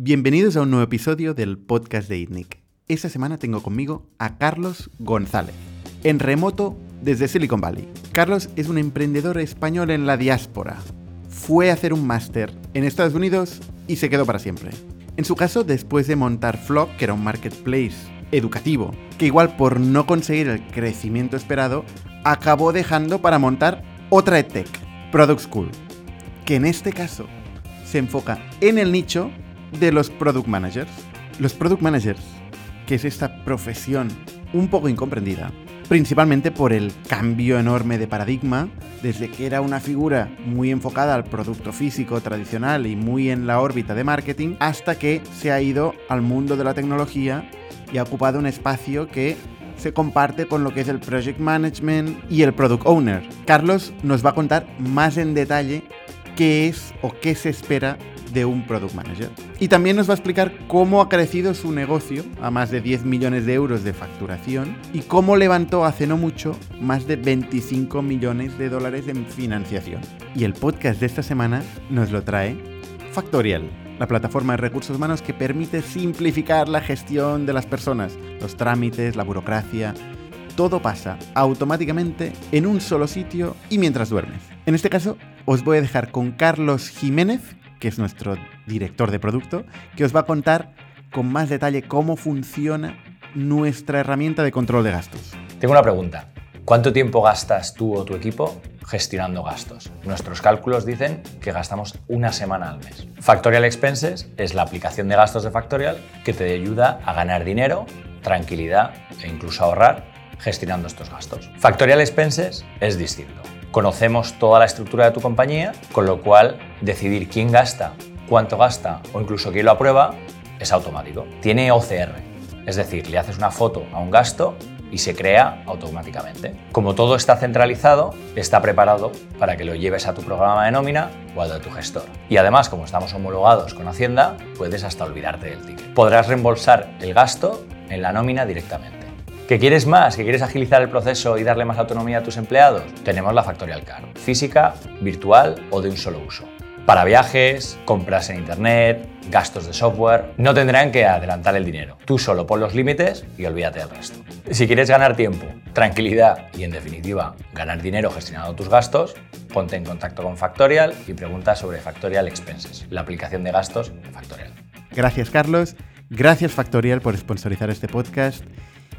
Bienvenidos a un nuevo episodio del podcast de ITNIC. Esta semana tengo conmigo a Carlos González, en remoto desde Silicon Valley. Carlos es un emprendedor español en la diáspora. Fue a hacer un máster en Estados Unidos y se quedó para siempre. En su caso, después de montar Flop, que era un marketplace educativo, que igual por no conseguir el crecimiento esperado, acabó dejando para montar otra EdTech, Product School, que en este caso se enfoca en el nicho de los product managers. Los product managers, que es esta profesión un poco incomprendida, principalmente por el cambio enorme de paradigma, desde que era una figura muy enfocada al producto físico tradicional y muy en la órbita de marketing, hasta que se ha ido al mundo de la tecnología y ha ocupado un espacio que se comparte con lo que es el project management y el product owner. Carlos nos va a contar más en detalle qué es o qué se espera de un product manager. Y también nos va a explicar cómo ha crecido su negocio a más de 10 millones de euros de facturación y cómo levantó hace no mucho más de 25 millones de dólares en financiación. Y el podcast de esta semana nos lo trae Factorial, la plataforma de recursos humanos que permite simplificar la gestión de las personas, los trámites, la burocracia. Todo pasa automáticamente en un solo sitio y mientras duermes. En este caso, os voy a dejar con Carlos Jiménez, que es nuestro director de producto, que os va a contar con más detalle cómo funciona nuestra herramienta de control de gastos. Tengo una pregunta. ¿Cuánto tiempo gastas tú o tu equipo gestionando gastos? Nuestros cálculos dicen que gastamos una semana al mes. Factorial Expenses es la aplicación de gastos de Factorial que te ayuda a ganar dinero, tranquilidad e incluso ahorrar gestionando estos gastos. Factorial Expenses es distinto. Conocemos toda la estructura de tu compañía, con lo cual decidir quién gasta, cuánto gasta o incluso quién lo aprueba es automático. Tiene OCR, es decir, le haces una foto a un gasto y se crea automáticamente. Como todo está centralizado, está preparado para que lo lleves a tu programa de nómina o al de tu gestor. Y además, como estamos homologados con Hacienda, puedes hasta olvidarte del ticket. Podrás reembolsar el gasto en la nómina directamente. ¿Que quieres más? ¿Que quieres agilizar el proceso y darle más autonomía a tus empleados? Tenemos la Factorial Card, física, virtual o de un solo uso. Para viajes, compras en internet, gastos de software, no tendrán que adelantar el dinero. Tú solo pon los límites y olvídate del resto. Si quieres ganar tiempo, tranquilidad y en definitiva ganar dinero gestionando tus gastos, ponte en contacto con Factorial y pregunta sobre Factorial Expenses, la aplicación de gastos de Factorial. Gracias Carlos, gracias Factorial por sponsorizar este podcast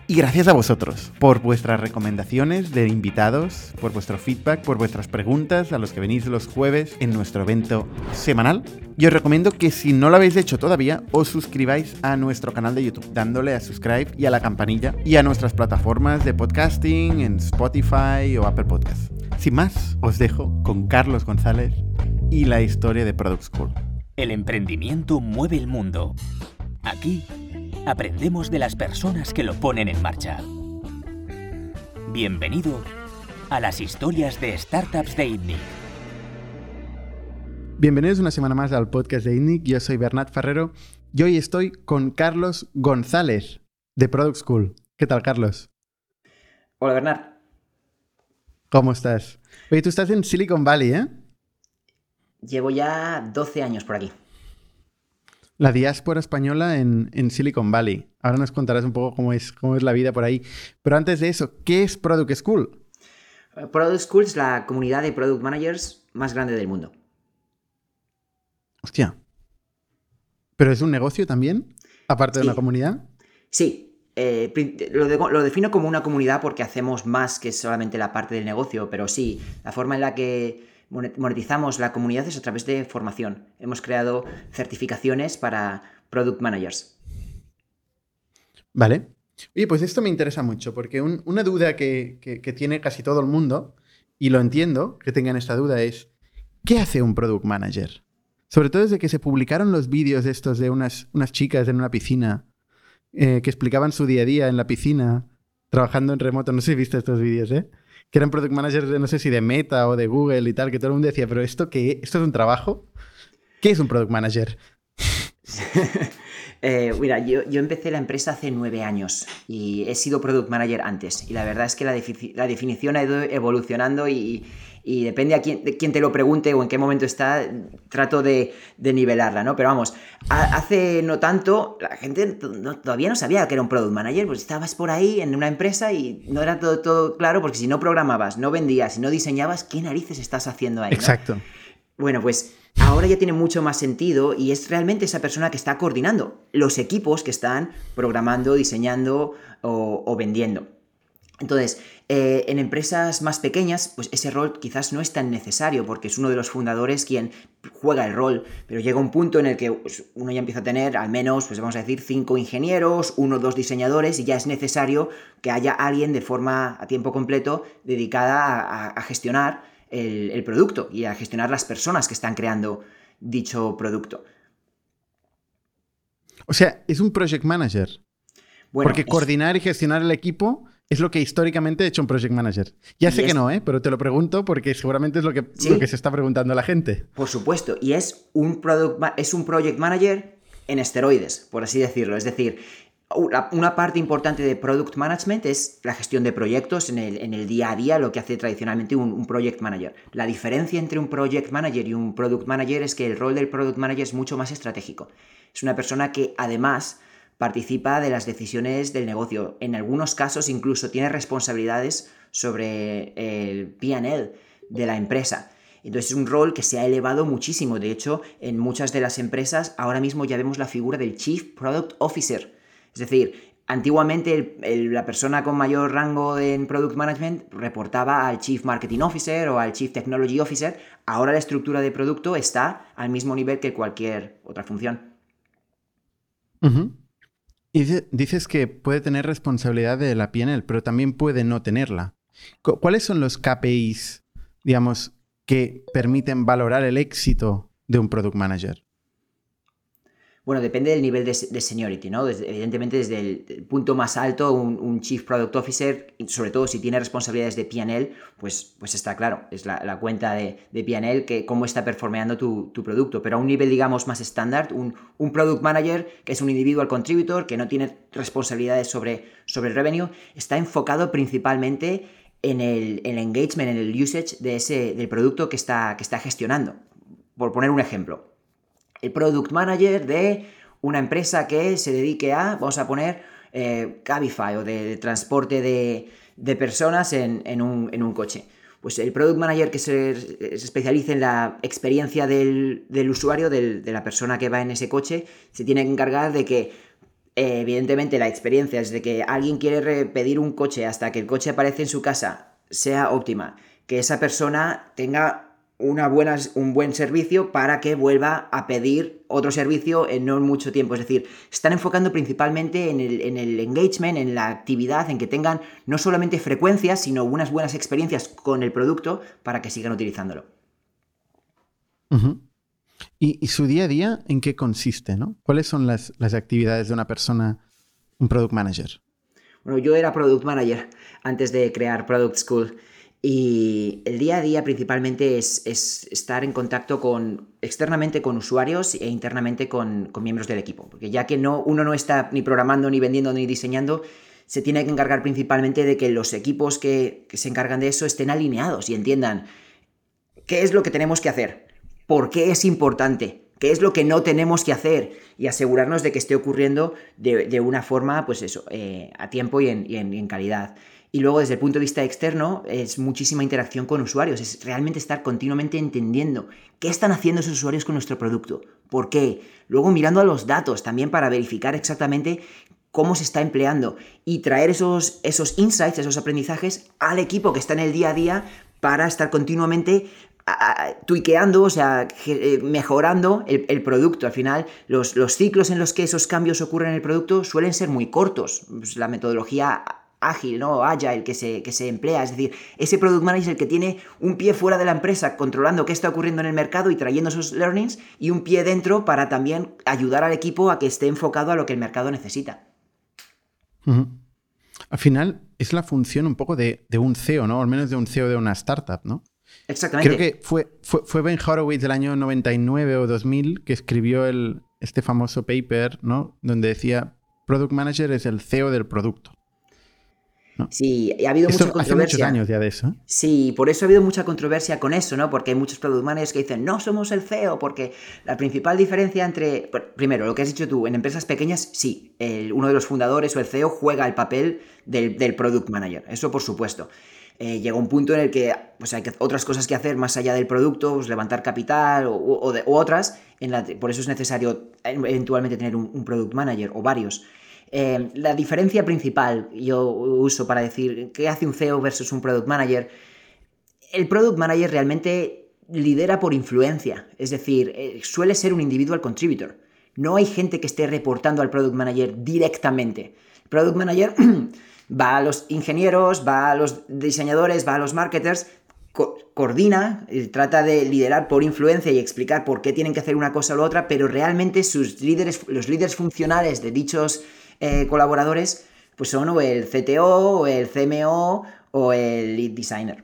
y gracias a vosotros por vuestras recomendaciones de invitados, por vuestro feedback, por vuestras preguntas a los que venís los jueves en nuestro evento semanal. Y os recomiendo que si no lo habéis hecho todavía, os suscribáis a nuestro canal de YouTube, dándole a subscribe y a la campanilla y a nuestras plataformas de podcasting en Spotify o Apple Podcasts. Sin más, os dejo con Carlos González y la historia de Product School. El emprendimiento mueve el mundo. Aquí aprendemos de las personas que lo ponen en marcha. Bienvenido a las historias de startups de ITNIC. Bienvenidos una semana más al podcast de ITNIC. Yo soy Bernat Ferrero y hoy estoy con Carlos González de Product School. ¿Qué tal, Carlos? Hola, Bernat. ¿Cómo estás? Oye, tú estás en Silicon Valley, ¿eh? Llevo ya 12 años por aquí. La diáspora española en, Silicon Valley. Ahora nos contarás un poco cómo es, cómo es la vida por ahí. Pero antes de eso, ¿qué es Product School? Eh, Product School es la comunidad de Product Managers más grande del mundo. Hostia. ¿Pero es un negocio también? Aparte de una comunidad. Sí. Eh, lo, defino como una comunidad porque hacemos más que solamente la parte del negocio, pero sí, la forma en la que monetizamos la comunidad es a través de formación. Hemos creado certificaciones para product managers. Vale. Oye, pues esto me interesa mucho, porque una duda que, tiene casi todo el mundo, y lo entiendo que tengan esta duda, es ¿qué hace un product manager? Sobre todo desde que se publicaron los vídeos estos de unas, unas chicas en una piscina eh, que explicaban su día a día en la piscina, trabajando en remoto. No sé si viste estos vídeos, ¿eh? Que eran product managers no sé si de Meta o de Google y tal, que todo el mundo decía, pero esto qué, esto es un trabajo. ¿Qué es un product manager? Eh, mira, yo, empecé la empresa hace nueve años y he sido product manager antes. Y la verdad es que la, definición ha ido evolucionando y, y depende a quién, de quién te lo pregunte o en qué momento está, trato de, nivelarla, ¿no? Pero vamos, hace no tanto, la gente todavía no sabía que era un product manager, pues estabas por ahí en una empresa y no era todo, todo claro, porque si no programabas, no vendías, si no diseñabas, ¿qué narices estás haciendo ahí? Exacto. Bueno, pues ahora ya tiene mucho más sentido y es realmente esa persona que está coordinando los equipos que están programando, diseñando o, vendiendo. Entonces, eh, en empresas más pequeñas, pues ese rol quizás no es tan necesario porque es uno de los fundadores quien juega el rol, pero llega un punto en el que pues, uno ya empieza a tener al menos, pues vamos a decir, cinco ingenieros, uno o dos diseñadores y ya es necesario que haya alguien de forma a tiempo completo dedicada a gestionar el, producto y a gestionar las personas que están creando dicho producto. O sea, es un project manager. Porque coordinar y gestionar el equipo es lo que históricamente ha hecho un project manager. Ya sé que no, ¿eh? pero te lo pregunto porque seguramente es lo que, que se está preguntando la gente. Por supuesto, y es un, product es un project manager en esteroides, por así decirlo. Es decir, una parte importante de product management es la gestión de proyectos en el, día a día, lo que hace tradicionalmente un, project manager. La diferencia entre un project manager y un product manager es que el rol del product manager es mucho más estratégico. Es una persona que además participa de las decisiones del negocio. En algunos casos incluso tiene responsabilidades sobre el PL de la empresa. Entonces es un rol que se ha elevado muchísimo. De hecho, en muchas de las empresas ahora mismo ya vemos la figura del Chief Product Officer es decir, antiguamente la persona con mayor rango en Product Management reportaba al Chief Marketing Officer o al Chief Technology Officer. Ahora la estructura de producto está al mismo nivel que cualquier otra función. Y dices que puede tener responsabilidad de la PNL, pero también puede no tenerla. ¿Cuáles son los KPIs, digamos, que permiten valorar el éxito de un product manager? Bueno, depende del nivel de, seniority, ¿no? evidentemente, desde el, punto más alto, un, Chief Product Officer, sobre todo si tiene responsabilidades de PNL, pues, pues está claro, es la, cuenta de, de PNL, que cómo está performeando tu, producto. Pero a un nivel, digamos, más estándar, un, Product Manager, que es un individual contributor, que no tiene responsabilidades sobre, sobre el revenue, está enfocado principalmente en el, engagement, en el usage de ese, del producto que está, que está gestionando. Por poner un ejemplo, el product manager de una empresa que se dedique a, vamos a poner, eh, Cabify o de, transporte de, personas en, un, coche. Pues el product manager que se, especialice en la experiencia del, usuario, de la persona que va en ese coche, se tiene que encargar de que, eh, evidentemente, la experiencia desde que alguien quiere pedir un coche hasta que el coche aparece en su casa sea óptima. Que esa persona tenga una buena, un buen servicio para que vuelva a pedir otro servicio en no mucho tiempo. Es decir, están enfocando principalmente en el, engagement, en la actividad, en que tengan no solamente frecuencias, sino unas buenas experiencias con el producto para que sigan utilizándolo. ¿Y, su día a día en qué consiste? ¿no? ¿Cuáles son las, las actividades de una persona, un product manager? Bueno, yo era product manager antes de crear Product School. Y el día a día principalmente es, estar en contacto con, externamente con usuarios e internamente con, miembros del equipo. Porque ya que no, uno no está ni programando, ni vendiendo, ni diseñando, se tiene que encargar principalmente de que los equipos que, se encargan de eso estén alineados y entiendan qué es lo que tenemos que hacer, por qué es importante, qué es lo que no tenemos que hacer y asegurarnos de que esté ocurriendo de, una forma, pues eso, eh, a tiempo y en calidad. Y luego desde el punto de vista externo es muchísima interacción con usuarios, es realmente estar continuamente entendiendo qué están haciendo esos usuarios con nuestro producto, por qué. Luego mirando a los datos también para verificar exactamente cómo se está empleando y traer esos, esos insights, esos aprendizajes al equipo que está en el día a día para estar continuamente tuiqueando, o sea, eh, mejorando el, producto. Al final, los, los, ciclos en los que esos cambios ocurren en el producto suelen ser muy cortos. Pues la metodología ágil, ¿no? Agile que se, que se emplea. Es decir, ese product manager que tiene un pie fuera de la empresa controlando qué está ocurriendo en el mercado y trayendo esos learnings y un pie dentro para también ayudar al equipo a que esté enfocado a lo que el mercado necesita. Al final es la función un poco de, un CEO, ¿no? al menos de un CEO de una startup, ¿no? Exactamente. Creo que fue, fue, Ben Horowitz del año 99 o 2000 que escribió el, este famoso paper, ¿no? Donde decía, Product Manager es el CEO del producto. Sí, ha habido mucha controversia. Hace muchos años ya de eso. Sí, por eso ha habido mucha controversia con eso, ¿no? Porque hay muchos product managers que dicen, no somos el CEO, porque la principal diferencia entre. Primero, lo que has dicho tú, en empresas pequeñas, sí, uno de los fundadores o el CEO juega el papel del, product manager. Eso por supuesto. Eh, llega un punto en el que pues, hay otras cosas que hacer más allá del producto, pues, levantar capital o, otras. En la, por eso es necesario eventualmente tener un product manager o varios. Eh, la diferencia principal yo uso para decir qué hace un CEO versus un product manager, el product manager realmente lidera por influencia, es decir, eh, suele ser un individual contributor. No hay gente que esté reportando al product manager directamente. El product manager va a los ingenieros, va a los diseñadores, va a los marketers, coordina, eh, trata de liderar por influencia y explicar por qué tienen que hacer una cosa la otra, pero realmente sus líderes, los líderes funcionales de dichos eh, colaboradores, pues son o el CTO, o el CMO, o el lead designer.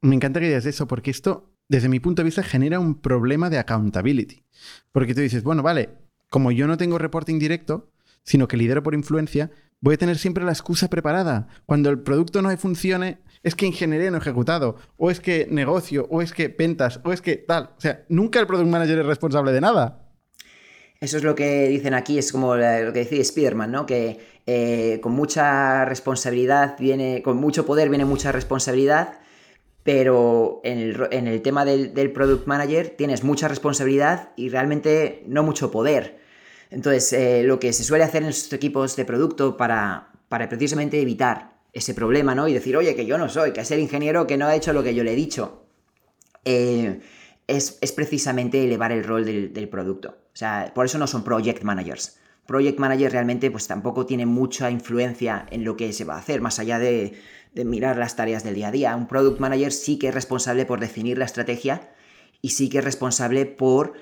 Me encanta que digas eso, porque esto, desde mi punto de vista, genera un problema de accountability. Porque tú dices, bueno, vale, como yo no tengo reporting directo, sino que lidero por influencia, voy a tener siempre la excusa preparada. Cuando el producto no funcione, es que ingeniería no ejecutado, o es que negocio, o es que ventas, o es que tal. O sea, nunca el product manager es responsable de nada. Eso es lo que dicen aquí, es como lo que dice Spiderman, ¿no? Que eh, con mucha responsabilidad viene, con mucho poder viene mucha responsabilidad, pero en el, tema del, product manager tienes mucha responsabilidad y realmente no mucho poder. Entonces, eh, lo que se suele hacer en estos equipos de producto para, para precisamente evitar ese problema, ¿no? Y decir, oye, que yo no soy, que es el ingeniero que no ha hecho lo que yo le he dicho. Eh, es, precisamente elevar el rol del, producto. O sea, por eso no son project managers. Project manager realmente pues tampoco tiene mucha influencia en lo que se va a hacer, más allá de, mirar las tareas del día a día. Un product manager sí que es responsable por definir la estrategia y sí que es responsable por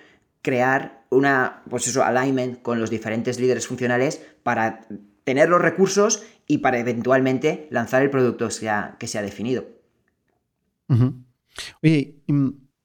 crear una, pues eso, alignment con los diferentes líderes funcionales para tener los recursos y para eventualmente lanzar el producto que se ha, que se ha definido. Oye,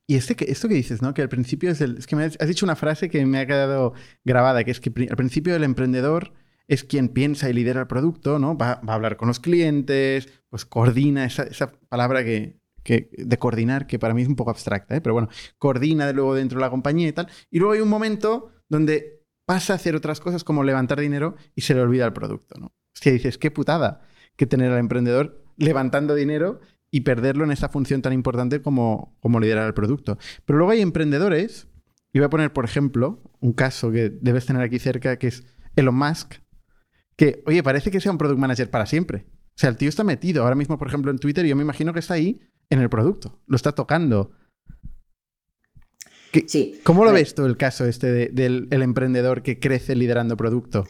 y este esto que dices, ¿no? Que al principio es el. Es que me has, dicho una frase que me ha quedado grabada, que es que al principio el emprendedor es quien piensa y lidera el producto, ¿no? Va, a hablar con los clientes, pues coordina, esa, palabra que, de coordinar, que para mí es un poco abstracta, ¿eh? pero bueno, coordina de luego dentro de la compañía y tal. Y luego hay un momento donde pasa a hacer otras cosas como levantar dinero y se le olvida el producto, ¿no? Hostia, dices, qué putada que tener al emprendedor levantando dinero y perderlo en esa función tan importante como, como liderar el producto. Pero luego hay emprendedores, y voy a poner, por ejemplo, un caso que debes tener aquí cerca, que es Elon Musk, que, oye, parece que sea un product manager para siempre. O sea, el tío está metido ahora mismo, por ejemplo, en Twitter, y yo me imagino que está ahí en el producto, lo está tocando. Sí. ¿Cómo lo ves tú el caso este del emprendedor que crece liderando producto?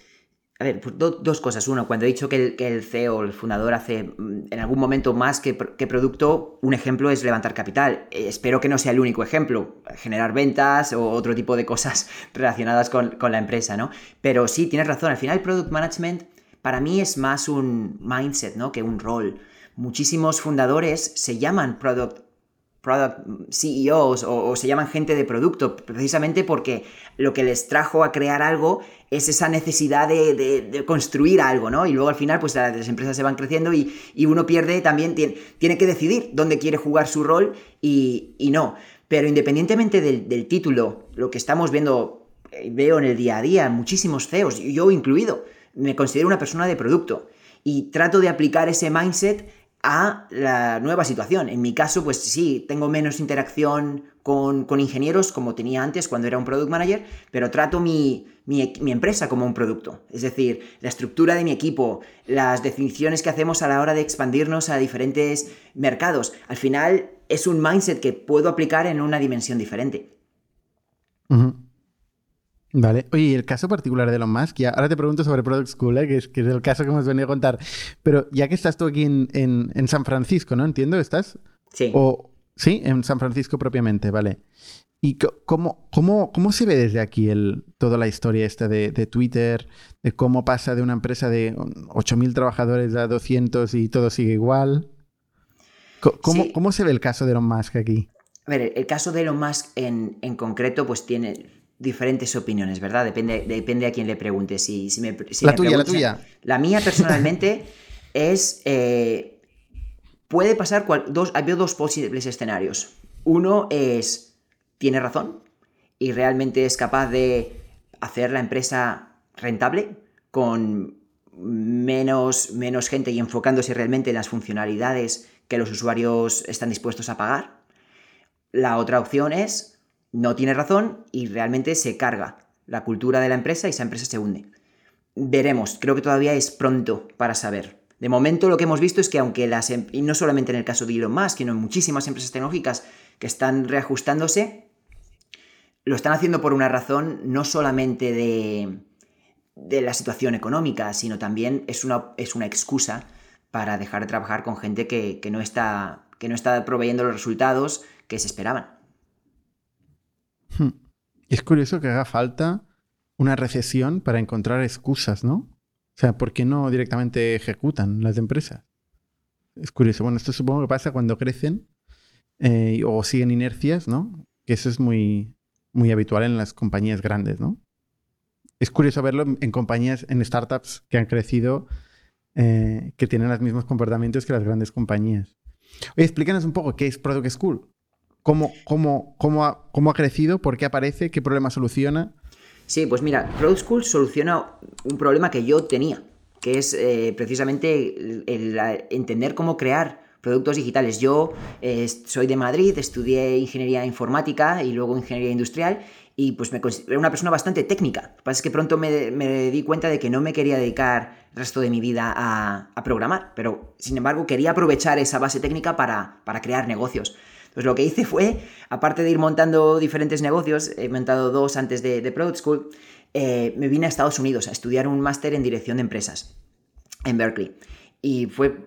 A ver, pues dos cosas. Uno, cuando he dicho que el, CEO, el fundador, hace mm, en algún momento más que, producto, un ejemplo es levantar capital. Eh, espero que no sea el único ejemplo, generar ventas o otro tipo de cosas relacionadas con, con la empresa, ¿no? Pero sí, tienes razón. Al final, el product management para mí es más un mindset, ¿no? Que un rol. Muchísimos fundadores se llaman product product CEOs o, se llaman gente de producto, precisamente porque lo que les trajo a crear algo es esa necesidad de, construir algo, ¿no? Y luego al final, pues las empresas se van creciendo y, uno pierde también, tiene, tiene, que decidir dónde quiere jugar su rol y, no. Pero independientemente del, del, título, lo que estamos viendo, eh, veo en el día a día, muchísimos CEOs, yo incluido, me considero una persona de producto y trato de aplicar ese mindset a la nueva situación. En mi caso, pues sí, tengo menos interacción con, ingenieros como tenía antes cuando era un product manager, pero trato mi, empresa como un producto. Es decir, la estructura de mi equipo, las definiciones que hacemos a la hora de expandirnos a diferentes mercados. Al final es un mindset que puedo aplicar en una dimensión diferente. Vale. Oye, el caso particular de Elon Musk, ya, ahora te pregunto sobre Product School, ¿eh? que, es, que, es, el caso que hemos venido a contar. Pero ya que estás tú aquí en, San Francisco, ¿no? Entiendo, ¿estás? Sí. O, sí, en San Francisco propiamente, vale. ¿Y cómo, cómo, cómo se ve desde aquí el, toda la historia esta de, Twitter, de cómo pasa de una empresa de 8.000 trabajadores a 200 y todo sigue igual? ¿Cómo, ¿Cómo, se ve el caso de Elon Musk aquí? A ver, el caso de Elon Musk en, en concreto, pues tiene, diferentes opiniones, ¿verdad? Depende, depende a quién le pregunte. Si, si me, la tuya, la tuya. La mía personalmente, es... eh, puede pasar... cual- dos, hay dos posibles escenarios. Uno es... Tiene razón y realmente es capaz de hacer la empresa rentable con menos, menos gente y enfocándose realmente en las funcionalidades que los usuarios están dispuestos a pagar. La otra opción es no tiene razón y realmente se carga la cultura de la empresa y esa empresa se hunde. Veremos, creo que todavía es pronto para saber. De momento lo que hemos visto es que aunque las, em- y no solamente en el caso de Elon Musk, sino en muchísimas empresas tecnológicas que están reajustándose, lo están haciendo por una razón no solamente de, de la situación económica, sino también es una, es una excusa para dejar de trabajar con gente que, que no está, que no está proveyendo los resultados que se esperaban. Hmm. Es curioso que haga falta una recesión para encontrar excusas, ¿no? O sea, ¿por qué no directamente ejecutan las empresas? Es curioso. Bueno, esto supongo que pasa cuando crecen eh, o siguen inercias, ¿no? Que eso es muy, muy habitual en las compañías grandes, ¿no? Es curioso verlo en, compañías, en startups que han crecido, eh, que tienen los mismos comportamientos que las grandes compañías. Oye, explícanos un poco qué es Product School. ¿Cómo, cómo, cómo, ha, ¿Cómo ha crecido? ¿Por qué aparece? ¿Qué problema soluciona? Sí, pues mira, Product School soluciona un problema que yo tenía, que es eh, precisamente el, entender cómo crear productos digitales. Yo eh, soy de Madrid, estudié ingeniería informática y luego ingeniería industrial y pues me considero una persona bastante técnica. Lo que pasa es que pronto me, me di cuenta de que no me quería dedicar el resto de mi vida a, a programar, pero sin embargo quería aprovechar esa base técnica para, para crear negocios. Pues lo que hice fue, aparte de ir montando diferentes negocios, he montado dos antes de, de Product School, eh, me vine a Estados Unidos a estudiar un máster en dirección de empresas en Berkeley. Y fue,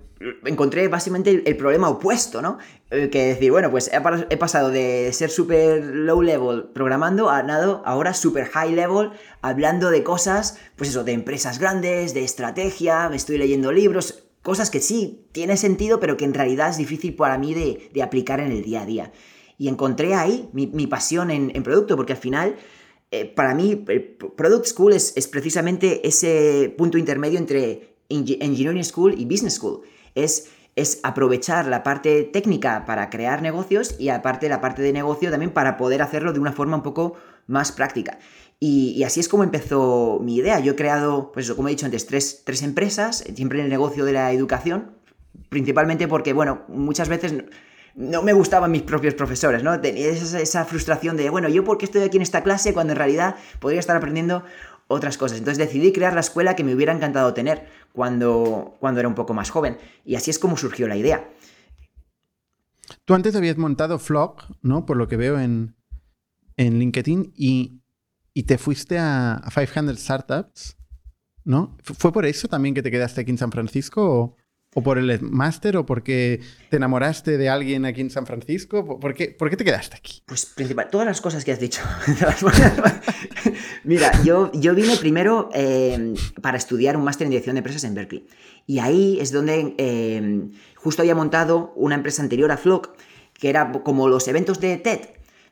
encontré básicamente el, problema opuesto, ¿no? Eh, que decir, bueno, pues he, he pasado de ser súper low level programando a nada, ahora súper high level hablando de cosas, pues eso, de empresas grandes, de estrategia, me estoy leyendo libros, cosas que sí, tiene sentido, pero que en realidad es difícil para mí de, aplicar en el día a día. Y encontré ahí mi, mi pasión en, en producto, porque al final, eh, para mí, Product School es, es precisamente ese punto intermedio entre Eng- Engineering School y Business School. Es, es aprovechar la parte técnica para crear negocios y aparte la parte de negocio también para poder hacerlo de una forma un poco más práctica. Y, así es como empezó mi idea. Yo he creado, pues como he dicho antes, tres, tres empresas, siempre en el negocio de la educación, principalmente porque, bueno, muchas veces no, me gustaban mis propios profesores, ¿no? Tenía esa, esa frustración de, bueno, ¿yo por qué estoy aquí en esta clase cuando en realidad podría estar aprendiendo otras cosas? Entonces decidí crear la escuela que me hubiera encantado tener cuando, cuando era un poco más joven. Y así es como surgió la idea. Tú antes habías montado Flock, ¿no? Por lo que veo en, en LinkedIn y, y te fuiste a, a 500 Startups, ¿no? ¿Fue por eso también que te quedaste aquí en San Francisco? ¿O, por el máster? ¿O porque te enamoraste de alguien aquí en San Francisco? ¿Por- ¿Por qué, por qué te quedaste aquí? Pues principal, todas las cosas que has dicho. Mira, yo, yo vine primero eh, para estudiar un máster en dirección de empresas en Berkeley. Y ahí es donde eh, justo había montado una empresa anterior a Flock, que era como los eventos de TED,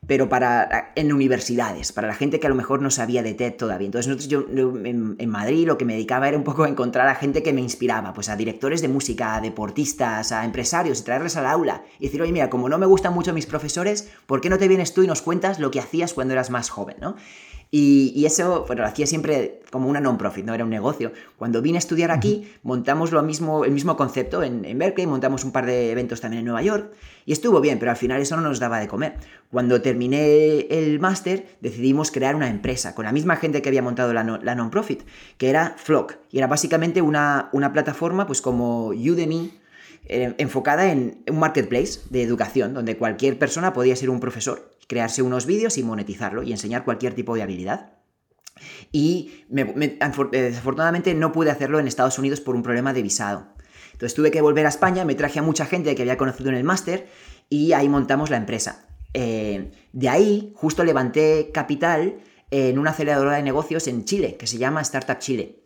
pero para en universidades, para la gente que a lo mejor no sabía de TED todavía. Entonces nosotros yo, en, Madrid lo que me dedicaba era un poco a encontrar a gente que me inspiraba, pues a directores de música, a deportistas, a empresarios, y traerles al aula y decir, oye, mira, como no me gustan mucho mis profesores, ¿por qué no te vienes tú y nos cuentas lo que hacías cuando eras más joven, ¿no? Y, y, eso, bueno, lo hacía siempre como una non-profit, no era un negocio. Cuando vine a estudiar aquí, montamos lo mismo, el mismo concepto en, en, Berkeley, montamos un par de eventos también en Nueva York y estuvo bien, pero al final eso no nos daba de comer. Cuando terminé el máster, decidimos crear una empresa con la misma gente que había montado la, no, la non-profit, que era Flock, y era básicamente una, una plataforma pues como Udemy, eh, enfocada en un marketplace de educación, donde cualquier persona podía ser un profesor, crearse unos vídeos y monetizarlo y enseñar cualquier tipo de habilidad. Y me, me, desafortunadamente no pude hacerlo en Estados Unidos por un problema de visado. Entonces tuve que volver a España, me traje a mucha gente que había conocido en el máster y ahí montamos la empresa. Eh, de ahí justo levanté capital en una aceleradora de negocios en Chile, que se llama Startup Chile.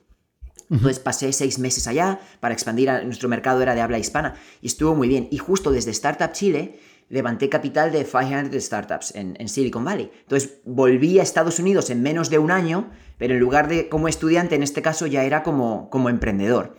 Entonces pasé seis meses allá para expandir a nuestro mercado, era de habla hispana, y estuvo muy bien. Y justo desde Startup Chile levanté capital de 500 startups en, en, Silicon Valley. Entonces volví a Estados Unidos en menos de un año, pero en lugar de como estudiante, en este caso ya era como, como emprendedor.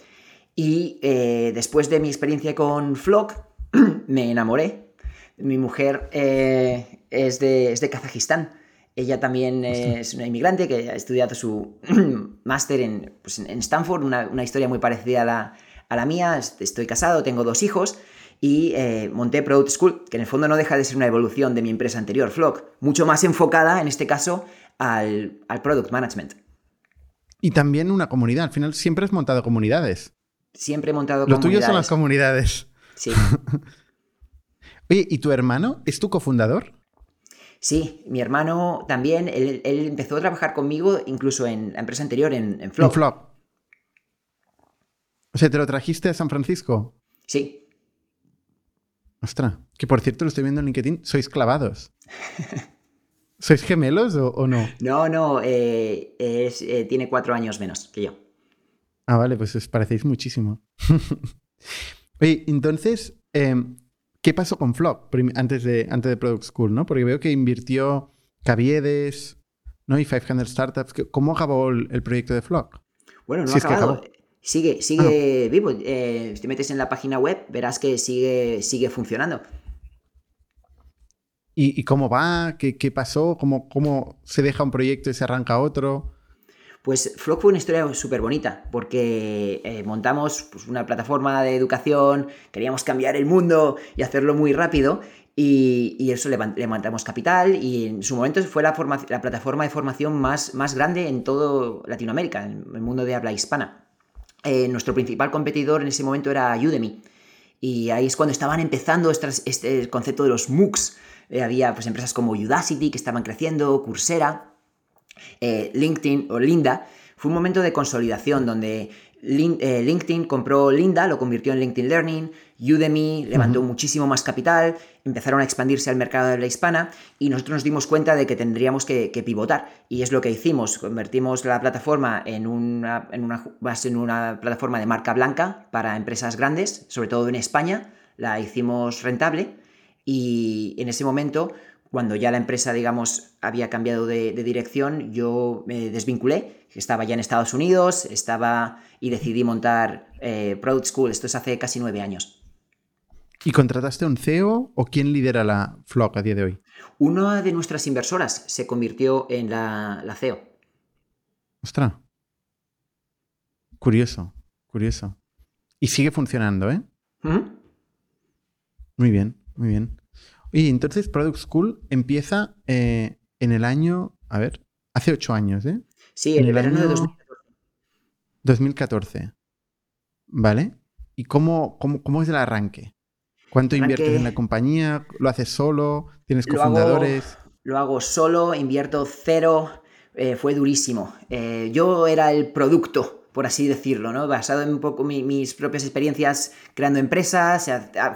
Y eh, después de mi experiencia con Flock, me enamoré. Mi mujer eh, es, de, es de Kazajistán. Ella también es una inmigrante que ha estudiado su máster en, pues, en, Stanford, una, una, historia muy parecida a la, a la, mía. Estoy casado, tengo dos hijos y eh, monté Product School, que en el fondo no deja de ser una evolución de mi empresa anterior, Flock, mucho más enfocada, en este caso, al, al Product Management. Y también una comunidad. Al final siempre has montado comunidades. Siempre he montado comunidades. Lo tuyo son las comunidades. Sí. Oye, ¿y tu hermano es tu cofundador? Sí, mi hermano también, él, empezó a trabajar conmigo incluso en la empresa anterior, en, en Flop. En O sea, ¿te lo trajiste a San Francisco? Sí. Ostras, que por cierto lo estoy viendo en LinkedIn, sois clavados. ¿Sois gemelos o, no? No, no, eh, eh, tiene cuatro años menos que yo. Ah, vale, pues os parecéis muchísimo. Oye, entonces, em, ¿qué pasó con Flop antes de, antes de Product School? ¿no? Porque veo que invirtió Caviedes ¿no? y 500 Startups. ¿Cómo acabó el, proyecto de Flop? Bueno, no ha acabado. Sigue, sigue vivo. Eh, si te metes en la página web, verás que sigue, sigue funcionando. ¿Y, cómo va? ¿Qué, pasó? ¿Cómo, ¿Cómo, se deja un proyecto y se arranca otro? Pues Flock fue una historia súper bonita, porque eh, montamos pues, una plataforma de educación, queríamos cambiar el mundo y hacerlo muy rápido, y, eso levantamos capital, y en su momento fue la, la plataforma de formación más, más grande en todo Latinoamérica, en el mundo de habla hispana. Eh, nuestro principal competidor en ese momento era Udemy, y ahí es cuando estaban empezando este, concepto de los MOOCs. Eh, había pues, empresas como Udacity que estaban creciendo, Coursera, eh, LinkedIn o Linda, fue un momento de consolidación donde eh, LinkedIn compró Linda, lo convirtió en LinkedIn Learning, Udemy levantó muchísimo más capital, empezaron a expandirse al mercado de la hispana y nosotros nos dimos cuenta de que tendríamos que, pivotar. Y es lo que hicimos, convertimos la plataforma en una, en, una, en una plataforma de marca blanca para empresas grandes, sobre todo en España, la hicimos rentable y en ese momento cuando ya la empresa, digamos, había cambiado de, dirección, yo me desvinculé, estaba ya en Estados Unidos, estaba y decidí montar eh, Product School, esto es hace casi nueve años. ¿Y contrataste un CEO o quién lidera la Flock a día de hoy? Una de nuestras inversoras se convirtió en la, CEO. Ostras. Curioso, curioso. Y sigue funcionando, ¿eh? Muy bien, muy bien. Y entonces Product School empieza eh, en el año, a ver, hace ocho años, ¿eh? Sí, en, el, año de 2014. 2014. ¿Vale? ¿Y cómo, cómo, es el arranque? ¿Cuánto inviertes en la compañía? ¿Lo haces solo? ¿Tienes cofundadores? Lo hago, solo, invierto cero. Eh, fue durísimo. Eh, yo era el producto por así decirlo, ¿no? Basado en un poco mis propias experiencias creando empresas,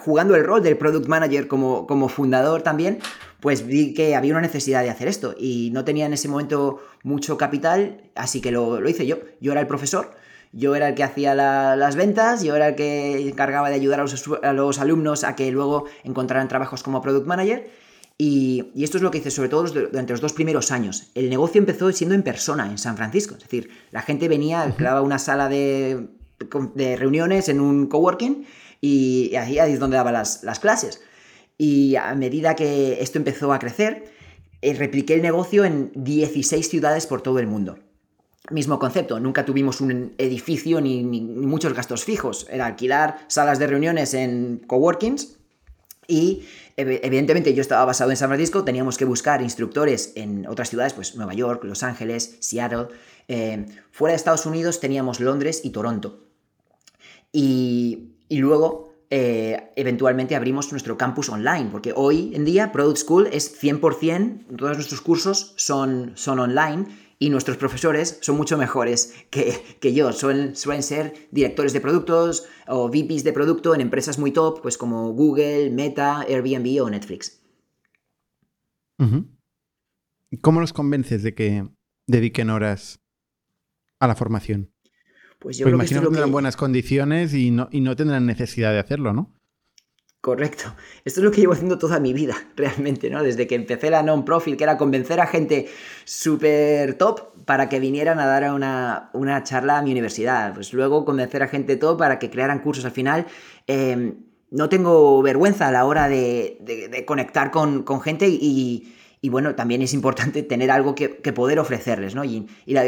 jugando el rol del product manager como, como fundador también, pues vi que había una necesidad de hacer esto y no tenía en ese momento mucho capital, así que lo, hice yo. Yo era el profesor, yo era el que hacía las ventas, yo era el que encargaba de ayudar a los, a los alumnos a que luego encontraran trabajos como product manager y, esto es lo que hice sobre todo durante los dos primeros años. El negocio empezó siendo en persona, en San Francisco. Es decir, la gente venía, creaba una sala de, reuniones en un coworking y ahí es donde daba las, clases. Y a medida que esto empezó a crecer, eh, repliqué el negocio en 16 ciudades por todo el mundo. Mismo concepto, nunca tuvimos un edificio ni, ni muchos gastos fijos. Era alquilar salas de reuniones en coworkings y evidentemente yo estaba basado en San Francisco, teníamos que buscar instructores en otras ciudades, pues Nueva York, Los Ángeles, Seattle. Eh, fuera de Estados Unidos teníamos Londres y Toronto. Y, luego, eh, eventualmente abrimos nuestro campus online, porque hoy en día Product School es 100%, todos nuestros cursos son, son online y nuestros profesores son mucho mejores que, yo. Suelen, suelen, ser directores de productos o VPs de producto en empresas muy top, pues como Google, Meta, Airbnb o Netflix. ¿Cómo los convences de que dediquen horas a la formación? Pues yo creo imagino que, tendrán buenas condiciones y no, y no tendrán necesidad de hacerlo, ¿no? Correcto. Esto es lo que llevo haciendo toda mi vida, realmente, ¿no? Desde que empecé la non-profit, que era convencer a gente súper top para que vinieran a dar una, una, charla a mi universidad. Pues luego convencer a gente top para que crearan cursos. Al final, em, no tengo vergüenza a la hora de, conectar con, gente y, bueno, también es importante tener algo que, poder ofrecerles, ¿no? Y,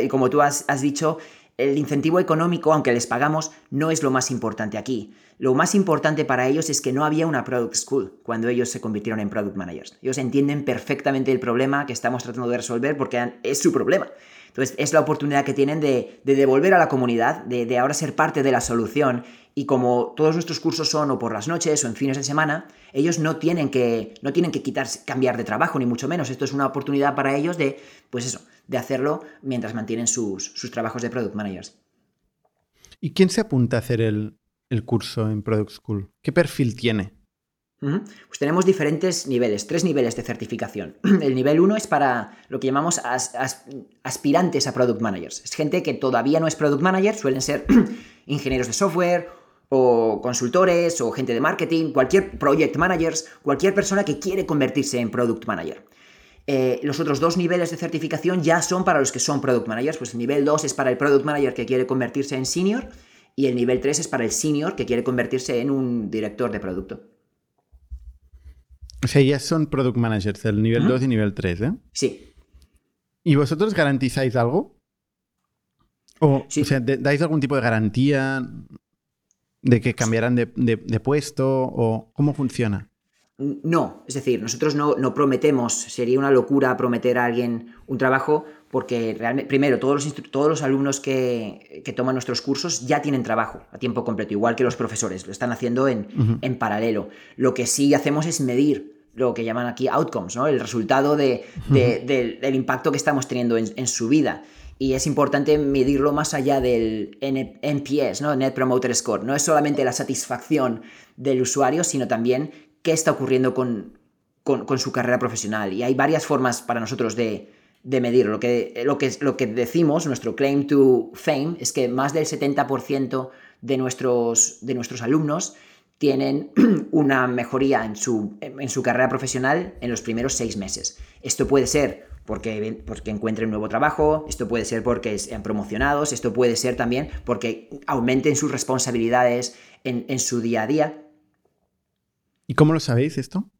como tú has dicho, el incentivo económico, aunque les pagamos, no es lo más importante aquí. Lo más importante para ellos es que no había una Product School cuando ellos se convirtieron en Product Managers. Ellos entienden perfectamente el problema que estamos tratando de resolver porque es su problema. Entonces es la oportunidad que tienen de, devolver a la comunidad, de, ahora ser parte de la solución y como todos nuestros cursos son o por las noches o en fines de semana, ellos no tienen que, no tienen que quitarse, cambiar de trabajo, ni mucho menos. Esto es una oportunidad para ellos de, pues eso, de hacerlo mientras mantienen sus, trabajos de Product Managers. ¿Y quién se apunta a hacer el, curso en Product School? ¿Qué perfil tiene? Pues tenemos diferentes niveles, tres niveles de certificación. El nivel uno es para lo que llamamos aspirantes a Product Managers. Es gente que todavía no es Product Manager, suelen ser ingenieros de software o consultores o gente de marketing, cualquier Project Managers, cualquier persona que quiere convertirse en Product Manager. Eh, los otros dos niveles de certificación ya son para los que son product managers. Pues el nivel 2 es para el product manager que quiere convertirse en senior y el nivel 3 es para el senior que quiere convertirse en un director de producto. O sea, ya son product managers, el nivel 2 y nivel 3, ¿eh? Sí. ¿Y vosotros garantizáis algo? O, sea, ¿dais algún tipo de garantía de que cambiarán de puesto? ¿O cómo funciona? No, es decir, nosotros no, prometemos, sería una locura prometer a alguien un trabajo porque realmente, primero, todos los, todos los alumnos que, toman nuestros cursos ya tienen trabajo a tiempo completo, igual que los profesores, lo están haciendo en, paralelo. Lo que sí hacemos es medir lo que llaman aquí outcomes, ¿no? el resultado de, del, impacto que estamos teniendo en, su vida. Y es importante medirlo más allá del NPS, ¿no? Net Promoter Score. No es solamente la satisfacción del usuario, sino también qué está ocurriendo con, su carrera profesional. Y hay varias formas para nosotros de, medirlo. Lo que, lo, que, lo que decimos, nuestro claim to fame, es que más del 70% de nuestros, de nuestros alumnos tienen una mejoría en su, en su, carrera profesional en los primeros seis meses. Esto puede ser porque, porque encuentren un nuevo trabajo, esto puede ser porque sean promocionados, esto puede ser también porque aumenten sus responsabilidades en, en su día a día. ¿Y cómo lo sabéis esto?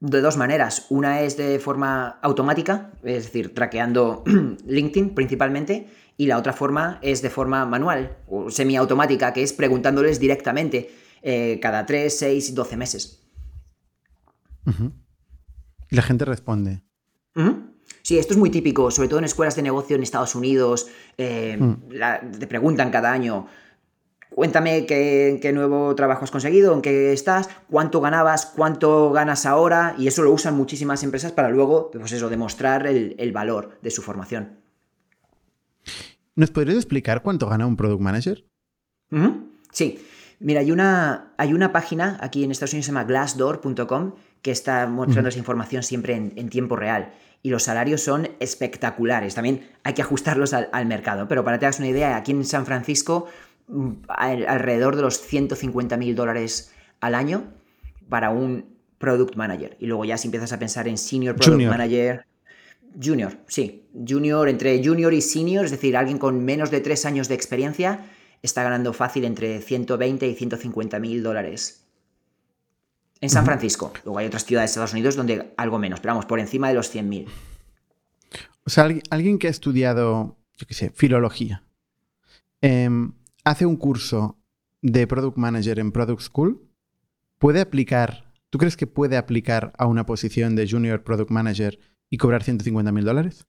De dos maneras. Una es de forma automática, es decir, traqueando LinkedIn principalmente, y la otra forma es de forma manual o semiautomática, que es preguntándoles directamente eh, cada 3, 6, 12 meses. Y la gente responde. Sí, esto es muy típico, sobre todo en escuelas de negocio en Estados Unidos. Eh, mm. te preguntan cada año, Cuéntame qué, nuevo trabajo has conseguido, en qué estás, cuánto ganabas, cuánto ganas ahora, y eso lo usan muchísimas empresas para luego, pues eso, demostrar el, valor de su formación. ¿Nos podrías explicar cuánto gana un product manager? Sí. Mira, hay una, hay una página aquí en Estados Unidos se llama glassdoor.com que está mostrando esa información siempre en, tiempo real. Y los salarios son espectaculares. También hay que ajustarlos al, al mercado. Pero para que te hagas una idea, aquí en San Francisco alrededor de los 150 mil dólares al año para un product manager. Y luego ya si empiezas a pensar en senior product manager, junior, sí, junior, entre junior y senior, es decir, alguien con menos de tres años de experiencia, está ganando fácil entre 120 y 150 mil dólares. En San Francisco. Luego hay otras ciudades de Estados Unidos donde algo menos, pero vamos, por encima de los 100 mil. O sea, alguien que ha estudiado, yo qué sé, filología. Em, hace un curso de Product Manager en Product School, ¿puede aplicar, tú crees que puede aplicar a una posición de Junior Product Manager y cobrar 150 mil dólares?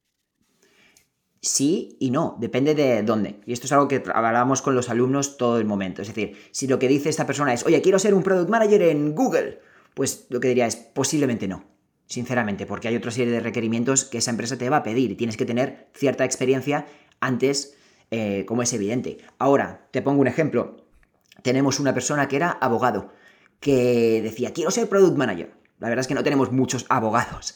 Sí y no, depende de dónde. Y esto es algo que hablábamos con los alumnos todo el momento. Es decir, si lo que dice esta persona es, oye, quiero ser un product manager en Google, pues lo que diría es, posiblemente no, sinceramente, porque hay otra serie de requerimientos que esa empresa te va a pedir y tienes que tener cierta experiencia antes eh, como es evidente. Ahora, te pongo un ejemplo. Tenemos una persona que era abogado, que decía, quiero ser product manager. La verdad es que no tenemos muchos abogados.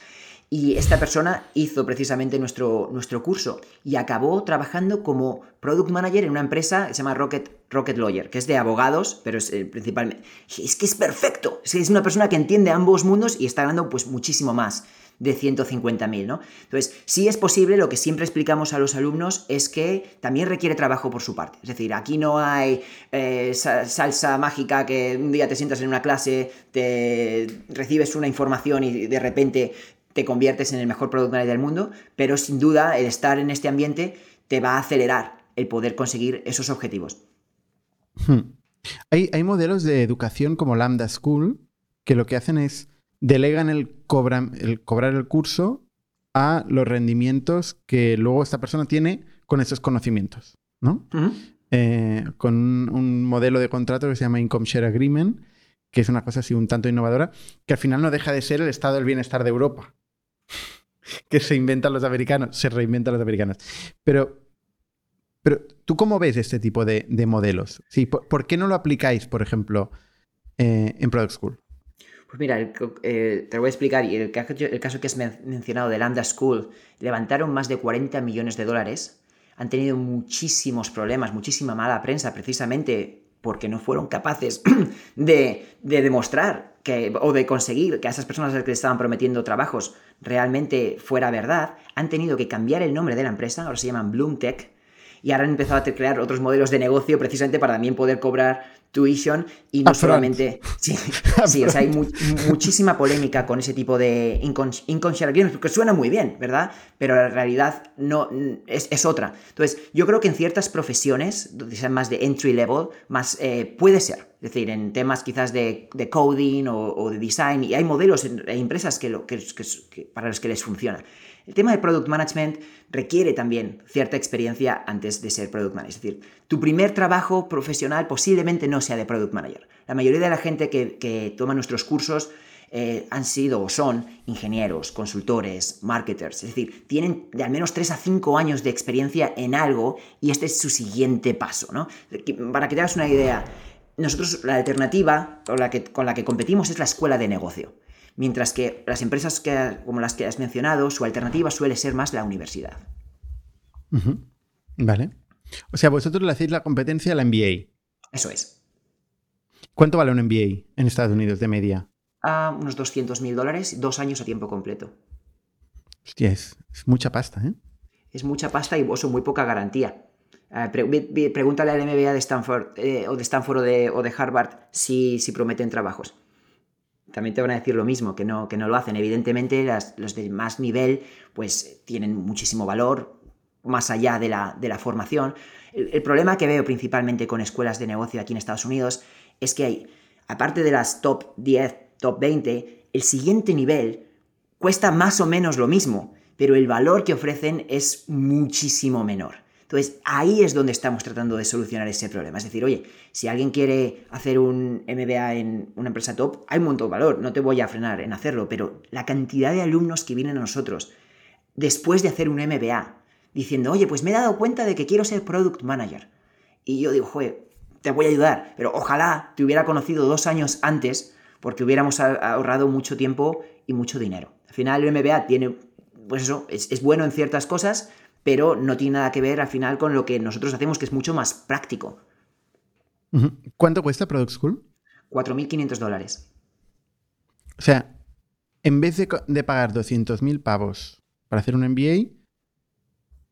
Y esta persona hizo precisamente nuestro, nuestro curso y acabó trabajando como product manager en una empresa que se llama Rocket, Rocket Lawyer, que es de abogados, pero es eh, principalmente... Es que es perfecto, es, es una persona que entiende ambos mundos y está ganando pues muchísimo más de 150.000, ¿no? Entonces, si es posible, lo que siempre explicamos a los alumnos es que también requiere trabajo por su parte. Es decir, aquí no hay eh, salsa mágica que un día te sientas en una clase, te recibes una información y de repente te conviertes en el mejor product manager del mundo, pero sin duda el estar en este ambiente te va a acelerar el poder conseguir esos objetivos. Hmm. Hay, hay modelos de educación como Lambda School que lo que hacen es delegan el, el cobrar el curso a los rendimientos que luego esta persona tiene con esos conocimientos, ¿no? Eh, con un, modelo de contrato que se llama Income Share Agreement, que es una cosa así un tanto innovadora, que al final no deja de ser el estado del bienestar de Europa, que se inventan los americanos, se reinventan los americanos. Pero, pero ¿tú cómo ves este tipo de, modelos? Sí, ¿por, qué no lo aplicáis, por ejemplo, eh, en Product School? Pues mira, eh, te lo voy a explicar. Y el, caso que has mencionado de Lambda School, levantaron más de 40 millones de dólares. Han tenido muchísimos problemas, muchísima mala prensa, precisamente porque no fueron capaces de, demostrar que, o de conseguir que a esas personas a las que les estaban prometiendo trabajos realmente fuera verdad. Han tenido que cambiar el nombre de la empresa, ahora se llaman Bloomtech, y ahora han empezado a crear otros modelos de negocio precisamente para también poder cobrar tuition y no solamente... Sí, sí, o sea, hay muchísima polémica con ese tipo de inconsciente porque suena muy bien, ¿verdad? Pero la realidad no es, otra. Entonces, yo creo que en ciertas profesiones, donde sean más de entry level, más eh, puede ser. Es decir, en temas quizás de, coding o, de design, y hay modelos e empresas que, lo, que, para los que les funciona. El tema de product management requiere también cierta experiencia antes de ser product manager. Es decir, tu primer trabajo profesional posiblemente no sea de product manager. La mayoría de la gente que, toma nuestros cursos eh, han sido o son ingenieros, consultores, marketers, es decir, tienen de al menos 3 a 5 años de experiencia en algo y este es su siguiente paso, ¿no? Para que te hagas una idea, nosotros la alternativa con la que, con la que competimos es la escuela de negocio mientras que las empresas que, como las que has mencionado, su alternativa suele ser más la universidad. Vale. O sea, vosotros le hacéis la competencia a la MBA. Eso es. ¿Cuánto vale un MBA en Estados Unidos de media? A unos 200 mil dólares, dos años a tiempo completo. Hostia, es, mucha pasta, ¿eh? Es mucha pasta y vos muy poca garantía. Eh, pregúntale al MBA de Stanford eh, o de Stanford o de, o de Harvard si, si prometen trabajos también te van a decir lo mismo, que no, que no lo hacen. Evidentemente, los de más nivel, pues tienen muchísimo valor, más allá de la, de la formación. El, problema que veo principalmente con escuelas de negocio aquí en Estados Unidos es que hay, aparte de las top 10, top 20, el siguiente nivel cuesta más o menos lo mismo, pero el valor que ofrecen es muchísimo menor. Entonces, ahí es donde estamos tratando de solucionar ese problema. Es decir, oye, si alguien quiere hacer un MBA en una empresa top, hay un montón de valor, no te voy a frenar en hacerlo, pero la cantidad de alumnos que vienen a nosotros después de hacer un MBA, diciendo, oye, pues me he dado cuenta de que quiero ser product manager. Y yo digo, joder, te voy a ayudar, pero ojalá te hubiera conocido dos años antes porque hubiéramos ahorrado mucho tiempo y mucho dinero. Al final el MBA tiene, pues eso, es, es bueno en ciertas cosas, pero no tiene nada que ver al final con lo que nosotros hacemos, que es mucho más práctico. ¿Cuánto cuesta Product School? 4.500 dólares. O sea, en vez de, pagar 200.000 pavos para hacer un MBA,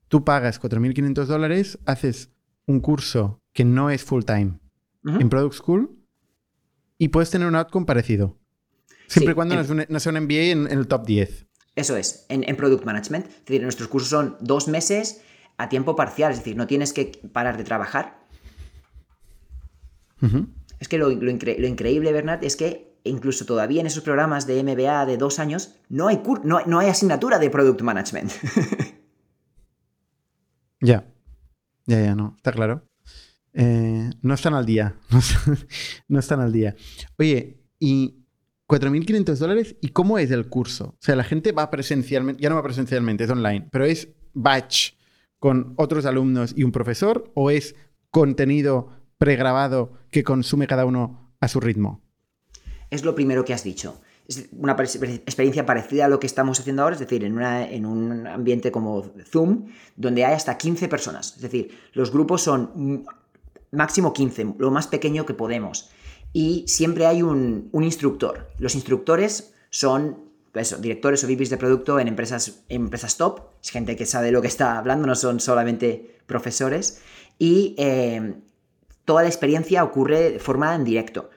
tú pagas 4.500 dólares, haces un curso que no es full time en Product School y puedes tener un outcome parecido. Siempre y cuando no, sea un MBA en, el top 10. Eso es, en, Product Management. Es decir, nuestros cursos son dos meses a tiempo parcial, es decir, no tienes que parar de trabajar. Es que lo, increíble, Bernard, es que incluso todavía en esos programas de MBA de dos años no hay, no, hay asignatura de Product Management. ya, ya, ya, no, está claro. Eh, no están al día, no están al día. Oye, y 4.500 dólares. ¿Y cómo es el curso? O sea, la gente va presencialmente, ya no va presencialmente, es online, pero es batch con otros alumnos y un profesor o es contenido pregrabado que consume cada uno a su ritmo? Es lo primero que has dicho. es una experiencia parecida a lo que estamos haciendo ahora, es decir, en, en un ambiente como Zoom, donde hay hasta 15 personas. Es decir, los grupos son máximo 15, lo más pequeño que podemos. Y siempre hay un, instructor. Los instructores son directores o VIPs de producto en empresas, empresas top. Es gente que sabe de lo que está hablando, no son solamente profesores. Y eh, toda la experiencia ocurre de forma en directo.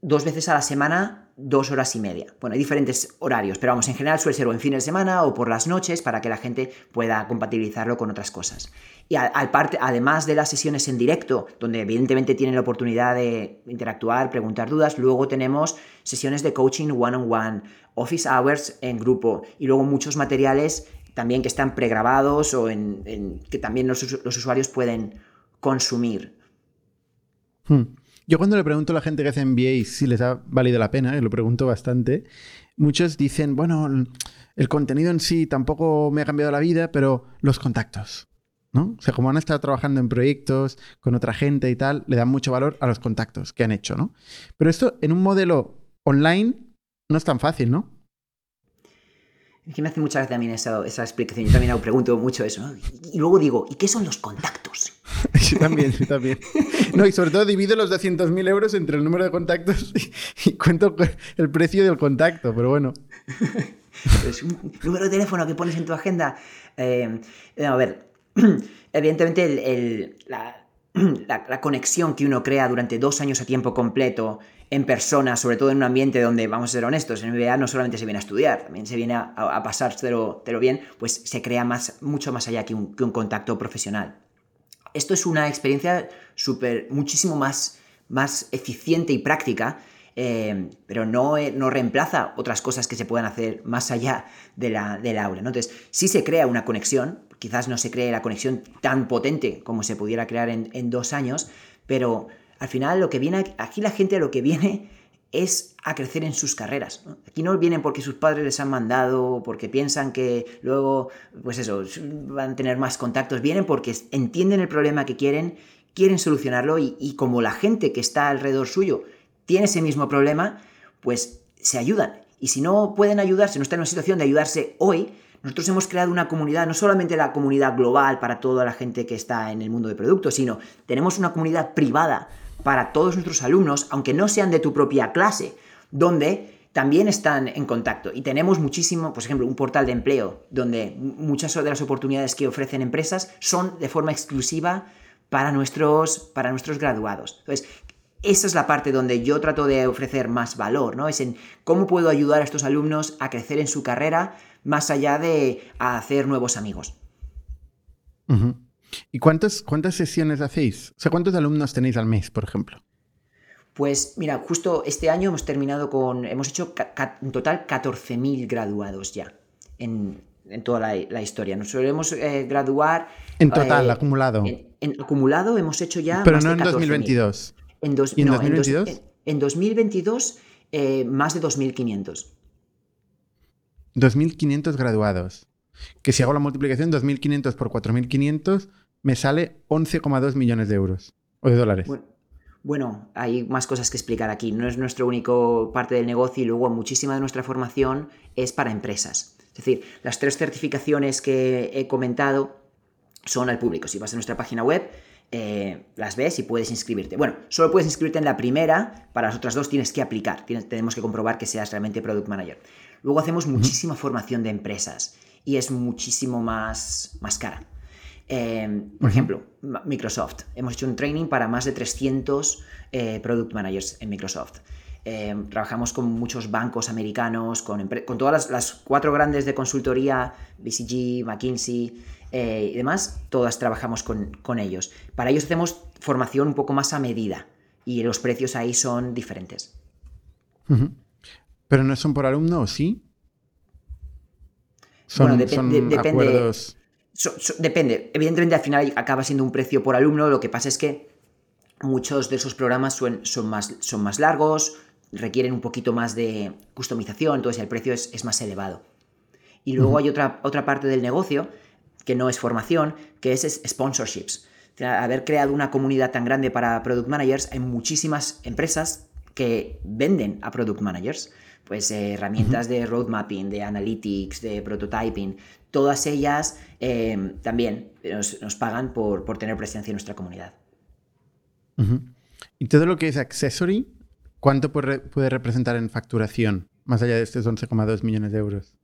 Dos veces a la semana dos horas y media. Bueno, hay diferentes horarios, pero vamos, en general suele ser o en fines de semana o por las noches para que la gente pueda compatibilizarlo con otras cosas. Y al, parte, además de las sesiones en directo, donde evidentemente tienen la oportunidad de interactuar, preguntar dudas, luego tenemos sesiones de coaching one-on-one, office hours en grupo y luego muchos materiales también que están pregrabados o en, que también los, usuarios pueden consumir. Hmm. Yo cuando le pregunto a la gente que hace MBA si les ha valido la pena, y lo pregunto bastante, muchos dicen, bueno, el contenido en sí tampoco me ha cambiado la vida, pero los contactos. ¿no? O sea, como han estado trabajando en proyectos con otra gente y tal, le dan mucho valor a los contactos que han hecho, ¿no? Pero esto en un modelo online no es tan fácil, ¿no? Es que me hace mucha gracia también esa, esa explicación. Yo también pregunto mucho eso. Y luego digo, ¿y qué son los contactos? Sí, también, sí, también. No, y sobre todo divido los 200.000 euros entre el número de contactos y, cuento el precio del contacto, pero bueno. Es un número de teléfono que pones en tu agenda. Eh, a ver, evidentemente la, la, conexión que uno crea durante dos años a tiempo completo en persona, sobre todo en un ambiente donde, vamos a ser honestos, en MBA no solamente se viene a estudiar, también se viene a, a pasárselo bien, pues se crea más, mucho más allá que un, contacto profesional. Esto es una experiencia súper, muchísimo más, más eficiente y práctica, eh, pero no, eh, no, reemplaza otras cosas que se puedan hacer más allá de la, del aula. Entonces, sí se crea una conexión, quizás no se cree la conexión tan potente como se pudiera crear en dos años, pero al final lo que viene, aquí la gente lo que viene es a crecer en sus carreras. Aquí no vienen porque sus padres les han mandado, porque piensan que luego, pues eso, van a tener más contactos, vienen porque entienden el problema que quieren, quieren solucionarlo y, como la gente que está alrededor suyo tiene ese mismo problema, pues se ayudan. Y si no pueden ayudarse, no están en una situación de ayudarse hoy, nosotros hemos creado una comunidad, no solamente la comunidad global para toda la gente que está en el mundo de productos, sino tenemos una comunidad privada para todos nuestros alumnos, aunque no sean de tu propia clase, donde también están en contacto. Y tenemos muchísimo, por ejemplo, un portal de empleo, donde muchas de las oportunidades que ofrecen empresas son de forma exclusiva para nuestros, para nuestros graduados. Entonces, esa es la parte donde yo trato de ofrecer más valor, ¿no? Es en cómo puedo ayudar a estos alumnos a crecer en su carrera más allá de hacer nuevos amigos. ¿Y cuántas, cuántas sesiones hacéis? O sea, ¿cuántos alumnos tenéis al mes, por ejemplo? Pues mira, justo este año hemos terminado con, hemos hecho en total 14.000 graduados ya en, toda la, historia. Nos solemos eh, graduar... En total, eh, acumulado. En, acumulado hemos hecho ya... Pero no en 2022. En, dos, en 2022? En, 2022 eh, más de 2.500. 2.500 graduados. Que si hago la multiplicación, 2.500 por 4.500 me sale 11,2 millones de euros o de dólares. Bueno, hay más cosas que explicar aquí. No es nuestro único parte del negocio y luego muchísima de nuestra formación es para empresas. Es decir, las tres certificaciones que he comentado son al público. Si vas a nuestra página web, eh, las ves y puedes inscribirte. Bueno, solo puedes inscribirte en la primera, para las otras dos tienes que aplicar. tenemos que comprobar que seas realmente Product Manager. Luego hacemos muchísima formación de empresas y es muchísimo más, más cara. Em, por ejemplo, Microsoft. Hemos hecho un training para más de 300 eh, product managers en Microsoft. Em, trabajamos con muchos bancos americanos, con, todas las, cuatro grandes de consultoría, BCG, McKinsey eh, y demás, todas trabajamos con, ellos. Para ellos hacemos formación un poco más a medida y los precios ahí son diferentes. ¿Pero no son por alumno o sí? bueno, depende depende. Evidentemente, al final acaba siendo un precio por alumno. Lo que pasa es que muchos de esos programas son, más, son más, largos, requieren un poquito más de customización, entonces el precio es, más elevado. Y luego hay otra, otra parte del negocio que no es formación, que es, sponsorships. haber creado una comunidad tan grande para product managers, hay muchísimas empresas que venden a product managers pues eh, herramientas de road mapping, de analytics, de prototyping, todas ellas eh, también nos, pagan por, tener presencia en nuestra comunidad. ¿Y todo lo que es accessory, cuánto puede representar en facturación, más allá de estos 11,2 millones de euros?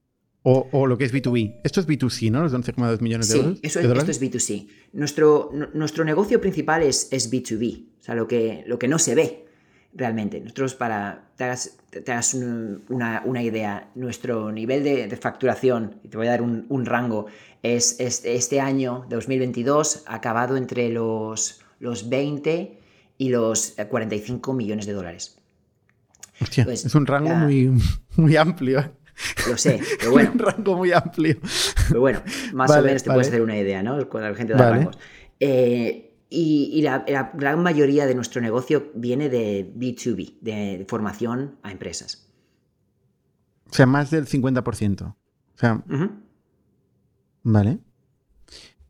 O, lo que es B2B. Esto es B2C, ¿no? Los 11,2 millones de euros. Sí, esto es B2C. Nuestro, nuestro negocio principal es, es, B2B, o sea, lo que, lo que no se ve realmente. Nosotros, para te hagas, una, idea, nuestro nivel de, facturación, y te voy a dar un, rango, es, este año, 2022, acabado entre los, los 20 y los 45 millones de dólares. Hostia, pues, es un rango muy, muy amplio. Lo sé, pero bueno. un rango muy amplio. Pero bueno, más o menos te puedes hacer una idea, ¿no? Cuando la gente da rangos. Eh, y, la, gran mayoría de nuestro negocio viene de B2B, de formación a empresas. O sea, más del 50%. O sea. Vale.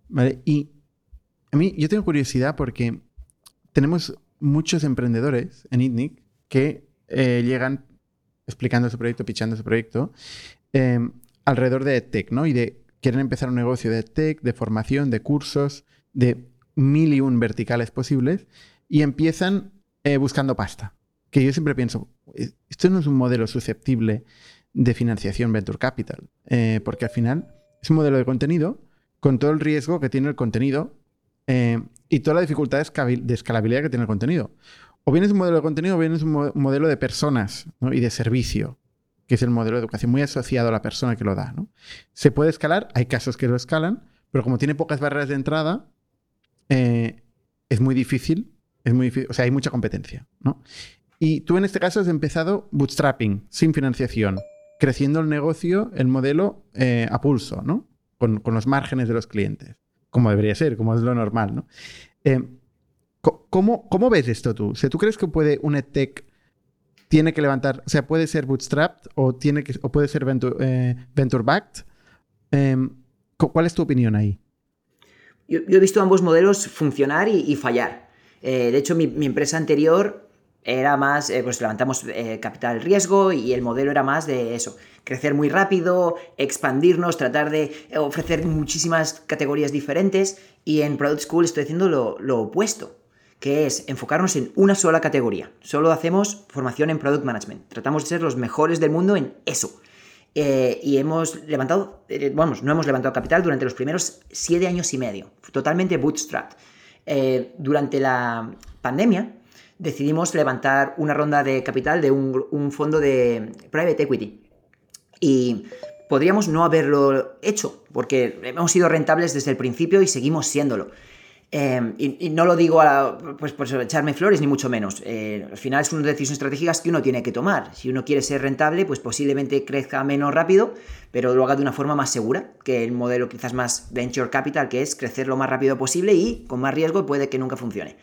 Vale. Y a mí, yo tengo curiosidad porque tenemos muchos emprendedores en ITNIC que eh, llegan explicando su proyecto, pichando su proyecto, em, alrededor de tech, ¿no? Y de quieren empezar un negocio de tech, de formación, de cursos, de mil y un verticales posibles, y empiezan eh, buscando pasta. Que yo siempre pienso, eh, esto no es un modelo susceptible de financiación venture capital, eh, porque al final es un modelo de contenido con todo el riesgo que tiene el contenido y toda la dificultad de escalabilidad que tiene el contenido. O bien es un modelo de contenido o bien es un modelo de personas y de servicio, que es el modelo de educación muy asociado a la persona que lo da. Se puede escalar, hay casos que lo escalan, pero como tiene pocas barreras de entrada, eh, es muy difícil, es muy o sea, hay mucha competencia. Y tú en este caso has empezado bootstrapping, sin financiación, creciendo el negocio, el modelo eh, a pulso, ¿no? Con, los márgenes de los clientes, como debería ser, como es lo normal, ¿no? Eh, ¿Cómo, ¿Cómo ves esto tú? O ¿tú crees que puede un EdTech tiene que levantar, o sea, puede ser bootstrapped o, tiene o puede ser venture, eh, backed? Em, ¿Cuál es tu opinión ahí? Yo, he visto ambos modelos funcionar y, fallar. Eh, de hecho, mi, empresa anterior era más, eh, pues levantamos capital riesgo y el modelo era más de eso, crecer muy rápido, expandirnos, tratar de ofrecer muchísimas categorías diferentes y en Product School estoy haciendo lo opuesto que es enfocarnos en una sola categoría. Solo hacemos formación en Product Management. Tratamos de ser los mejores del mundo en eso. Eh, y hemos levantado, eh, vamos, no hemos levantado capital durante los primeros siete años y medio, totalmente bootstrapped. Eh, durante la pandemia decidimos levantar una ronda de capital de un, un fondo de private equity. Y podríamos no haberlo hecho, porque hemos sido rentables desde el principio y seguimos siéndolo. Em, y, no lo digo pues, por echarme flores, ni mucho menos. Eh, al final son decisiones estratégicas que uno tiene que tomar. Si uno quiere ser rentable, pues posiblemente crezca menos rápido, pero lo haga de una forma más segura que el modelo quizás más venture capital, que es crecer lo más rápido posible y con más riesgo puede que nunca funcione.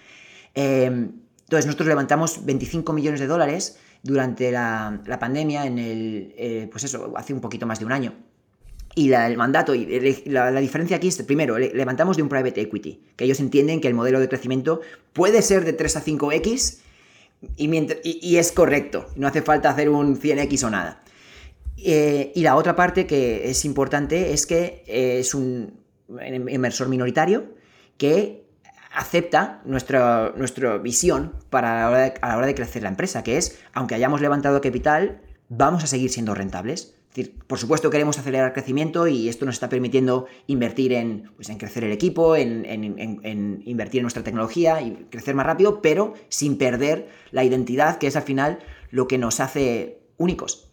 Em, entonces nosotros levantamos 25 millones de dólares durante la, pandemia, en el, eh, pues eso, hace un poquito más de un año. Y el mandato, y la, diferencia aquí es, primero, levantamos de un private equity, que ellos entienden que el modelo de crecimiento puede ser de 3 a 5x y, es correcto, no hace falta hacer un 100x o nada. Eh, y la otra parte que es importante es que es un inversor minoritario que acepta nuestra, nuestra visión para a la hora de crecer la empresa, que es, aunque hayamos levantado capital, vamos a seguir siendo rentables por supuesto queremos acelerar el crecimiento y esto nos está permitiendo invertir en, pues, en crecer el equipo, en, invertir en nuestra tecnología y crecer más rápido, pero sin perder la identidad, que es al final lo que nos hace únicos.